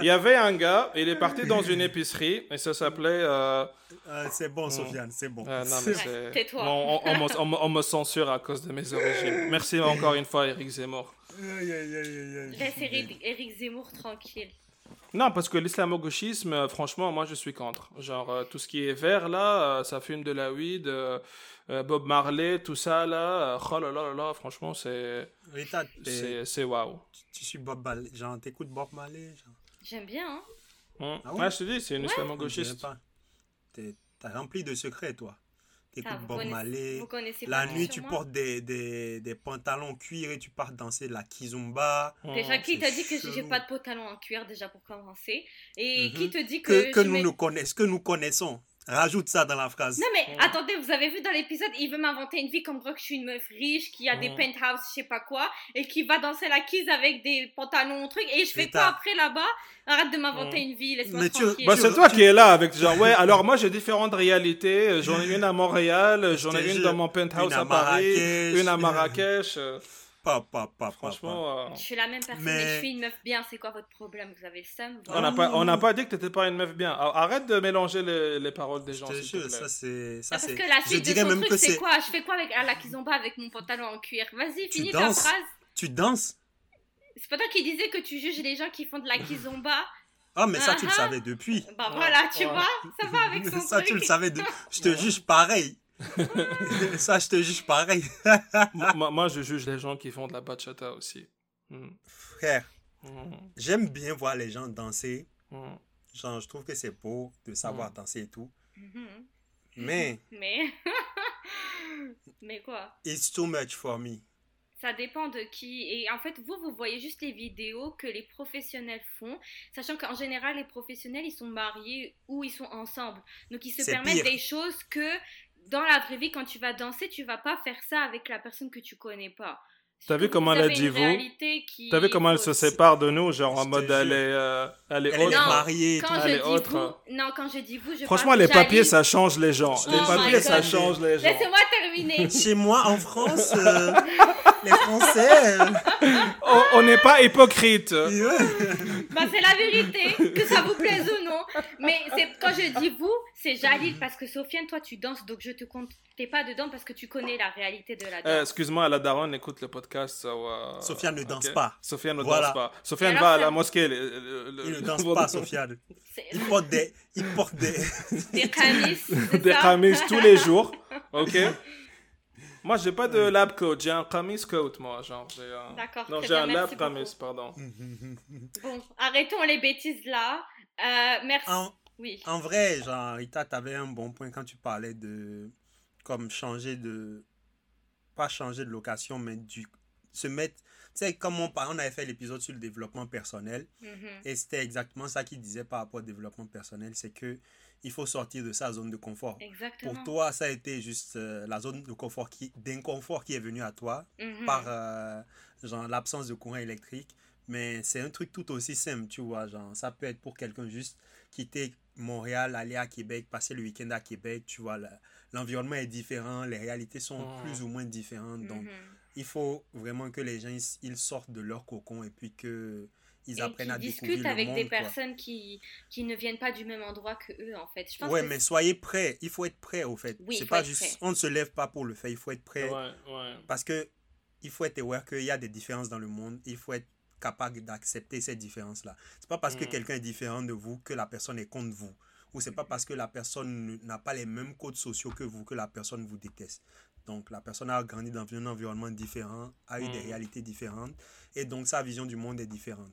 C: il y avait un gars, il est parti dans une épicerie, et ça s'appelait... Euh...
B: euh c'est bon, Sofiane, c'est bon.
C: Euh, Tais-toi. On, on, me, censure à cause de mes origines. Merci encore une fois, Eric Zemmour.
A: Laisse Eric Zemmour tranquille.
C: Non, parce que l'islamo-gauchisme, euh, franchement, moi, je suis contre. Genre, tout ce qui est vert, là, ça fume de la weed... Euh, Bob Marley, tout ça là, euh, oh là là là, franchement c'est c'est waouh.
B: Tu, suis Bob Marley, genre t'écoutes Bob Marley
A: J'aime bien hein.
C: Hum. Ah ouais? je te dis, c'est une ouais. islamo-gauchiste.
B: T'as rempli de secrets toi. T'écoutes ah, Bob Marley. La nuit tu portes des, des, des, pantalons cuir et tu pars danser la kizumba.
A: Déjà qui t'a dit que j'ai pas de pantalons en cuir déjà pour commencer? Et qui mhm. te dit que
B: que, que nous, nous connaissons, que nous connaissons. Rajoute ça dans la phrase.
A: Non, mais attendez, vous avez vu dans l'épisode, il veut m'inventer une vie comme quoi que je suis une meuf riche, qui a des penthouses, je sais pas quoi, et qui va danser la quise avec des pantalons, truc, et je fais quoi après là-bas? Arrête de m'inventer une vie, laisse-moi tranquille.
C: Bah, c'est toi qui es là avec genre, ouais, alors moi j'ai différentes réalités. J'en ai une à Montréal, [LAUGHS] j'en ai une dans mon penthouse à, Paris, une à Marrakech. [LAUGHS] Franchement.
A: Euh, je suis la même personne mais... je suis une meuf bien. C'est quoi votre problème? Vous avez le seum
C: On n'a pas, on pas dit que tu n'étais pas une meuf bien. Arrête de mélanger les, les paroles des gens.
B: Je ça c'est.
A: Ça, parce que la suite je de truc, c'est quoi? Je fais quoi avec à la kizomba avec mon pantalon en cuir? Vas-y, finis ta phrase.
B: Tu danses?
A: C'est pas toi qui disais que tu juges les gens qui font de la kizomba
B: ah, mais ça, tu le uh-huh. savais depuis.
A: Bah voilà, tu vois, ça va avec [LAUGHS] son
B: ça,
A: truc.
B: tu le savais. [LAUGHS] Je te juge pareil. Ça, je te juge pareil.
C: moi, moi, je juge les gens qui font de la bachata aussi. Hmm.
B: Frère, hmm. j'aime bien voir les gens danser. Hmm. Genre, je trouve que c'est beau de savoir danser et tout. Mais.
A: Mais. [LAUGHS] Mais quoi?
B: It's too much for me.
A: Ça dépend de qui. Et en fait, vous, vous voyez juste les vidéos que les professionnels font, sachant qu'en général, les professionnels, ils sont mariés ou ils sont ensemble. Donc, ils se permettent des choses que dans la vraie vie, quand tu vas danser, tu vas pas faire ça avec la personne que tu connais pas.
C: T'as vu comment elle a dit vous T'as vu comment elle se sépare de nous, genre en mode elle est, euh,
B: elle est, elle est mariée.
A: Quand elle est autre. non, quand je dis vous, je
C: Franchement, les papiers, ça change les gens. les papiers, ça change les gens.
A: Laissez-moi terminer.
B: Chez moi, en France, euh, [LAUGHS] les Français.
C: on n'est pas hypocrite.
A: bah, c'est la vérité, que ça vous plaise ou non. Mais quand je dis vous, c'est Jalil parce que Sofiane, toi, tu danses, donc je te compte pas dedans parce que tu connais la réalité de la
C: eh, danse. Excuse-moi, la daronne écoute le podcast.
B: Uh, Sofiane ne danse pas.
C: Sofiane ne danse pas. Sofiane va à la mosquée.
B: il ne danse pas, Sofiane. Il porte des, il porte des,
A: des camis. [LAUGHS]
C: des camis tous les jours. Ok. [LAUGHS] Moi, j'ai pas de lab coat, j'ai un camis coat, moi. Genre,
A: D'accord.
C: Non, j'ai un lab camis, pardon. [LAUGHS]
A: bon, arrêtons les bêtises là. Euh, merci.
B: En, oui. En vrai, genre, Rita, t'avais un bon point quand tu parlais de comme changer de pas changer de location mais du se mettre tu sais comme on, on avait fait l'épisode sur le développement personnel mm-hmm. et c'était exactement ça qu'il disait par rapport au développement personnel c'est que il faut sortir de sa zone de confort
A: exactement.
B: pour toi ça a été juste euh, la zone de confort qui d'inconfort qui est venue à toi mm-hmm. par euh, genre l'absence de courant électrique mais c'est un truc tout aussi simple tu vois genre ça peut être pour quelqu'un juste quitter Montréal aller à Québec passer le week-end à Québec tu vois l'environnement est différent, les réalités sont plus ou moins différentes. Donc, mmh. il faut vraiment que les gens ils, sortent de leur cocon et puis que ils apprennent à découvrir le
A: monde. avec des personnes qui, qui ne viennent pas du même endroit que eux, en fait.
B: Je ouais, mais soyez prêts. Il faut être prêt, au fait. Oui, c'est pas juste, on ne se lève pas pour le faire. Il faut être prêt.
C: Ouais, ouais.
B: Parce que il faut être aware qu'il y a des différences dans le monde. Il faut être capable d'accepter ces différences-là. C'est pas parce que mmh. quelqu'un est différent de vous que la personne est contre vous ou c'est pas parce que la personne n'a pas les mêmes codes sociaux que vous que la personne vous déteste. Donc la personne a grandi dans un environnement différent, a eu des mm. réalités différentes et donc sa vision du monde est différente.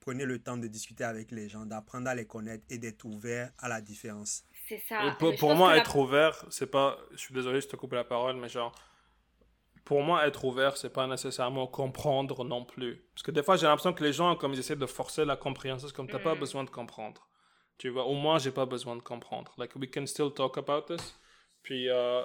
B: Prenez le temps de discuter avec les gens, d'apprendre à les connaître et d'être ouvert à la différence.
A: C'est ça.
C: pour, moi, être ouvert, c'est pas. Je suis désolé, je te coupe la parole, mais genre, pour moi, être ouvert, c'est pas nécessairement comprendre non plus. Parce que des fois, j'ai l'impression que les gens, comme ils essaient de forcer la compréhension, c'est comme t'as pas mm. besoin de comprendre. Tu vois, au moins, j'ai pas besoin de comprendre. Like, we can still talk about this. Puis. Euh,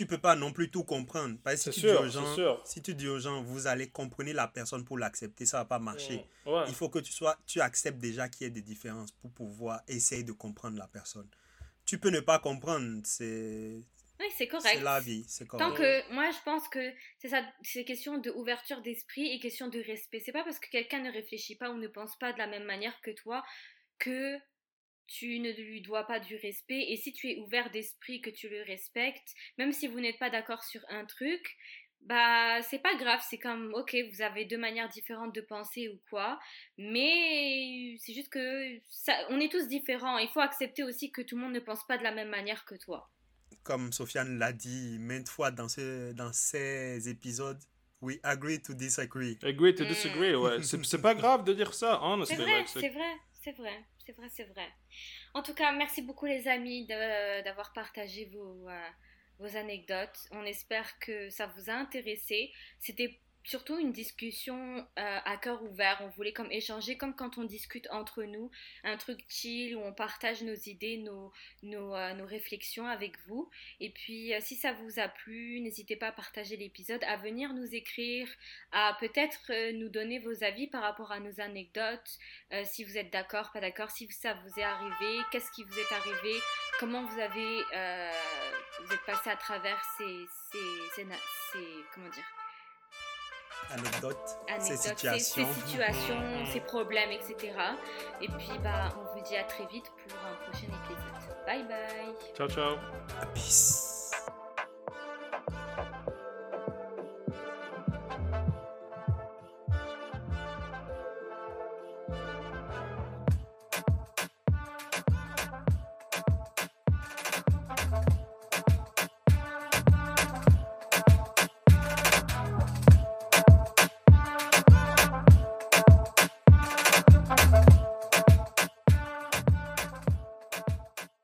B: tu peux pas non plus tout comprendre. Parce que si, sûr, tu dis aux gens, si tu dis aux gens, vous allez comprendre la personne pour l'accepter, ça va pas marcher. Il faut que tu sois, tu acceptes déjà qu'il y ait des différences pour pouvoir essayer de comprendre la personne. Tu peux ne pas comprendre, c'est.
A: Oui, c'est correct.
B: C'est la vie, c'est correct.
A: Tant que, moi, je pense que c'est ça, c'est question d'ouverture d'esprit et question de respect. C'est pas parce que quelqu'un ne réfléchit pas ou ne pense pas de la même manière que toi que tu ne lui dois pas du respect et si tu es ouvert d'esprit que tu le respectes, même si vous n'êtes pas d'accord sur un truc, bah c'est pas grave, c'est comme ok, vous avez deux manières différentes de penser ou quoi, mais c'est juste que ça, on est tous différents, il faut accepter aussi que tout le monde ne pense pas de la même manière que toi.
B: Comme Sofiane l'a dit maintes fois dans, ce, dans ces épisodes, we agree to disagree.
C: Agree to disagree, ouais. c'est pas [LAUGHS] grave de dire ça, honestly.
A: C'est vrai, c'est vrai, c'est vrai c'est vrai, c'est vrai. En tout cas, merci beaucoup les amis d'avoir partagé vos, euh, vos anecdotes. On espère que ça vous a intéressé. C'était surtout une discussion euh, à cœur ouvert. On voulait comme échanger comme quand on discute entre nous, un truc chill où on partage nos idées, nos, nos, euh, nos réflexions avec vous. Et puis euh, si ça vous a plu, n'hésitez pas à partager l'épisode, à venir nous écrire, à peut-être nous donner vos avis par rapport à nos anecdotes, si vous êtes d'accord, pas d'accord, si ça vous est arrivé, qu'est-ce qui vous est arrivé, comment vous avez vous êtes passé à travers ces, ces, ces comment dire
B: anecdotes, ces situations,
A: ces, situations, ces problèmes, etc. Et puis, bah, on vous dit à très vite pour un prochain épisode. Bye bye.
C: Ciao, ciao.
B: Peace.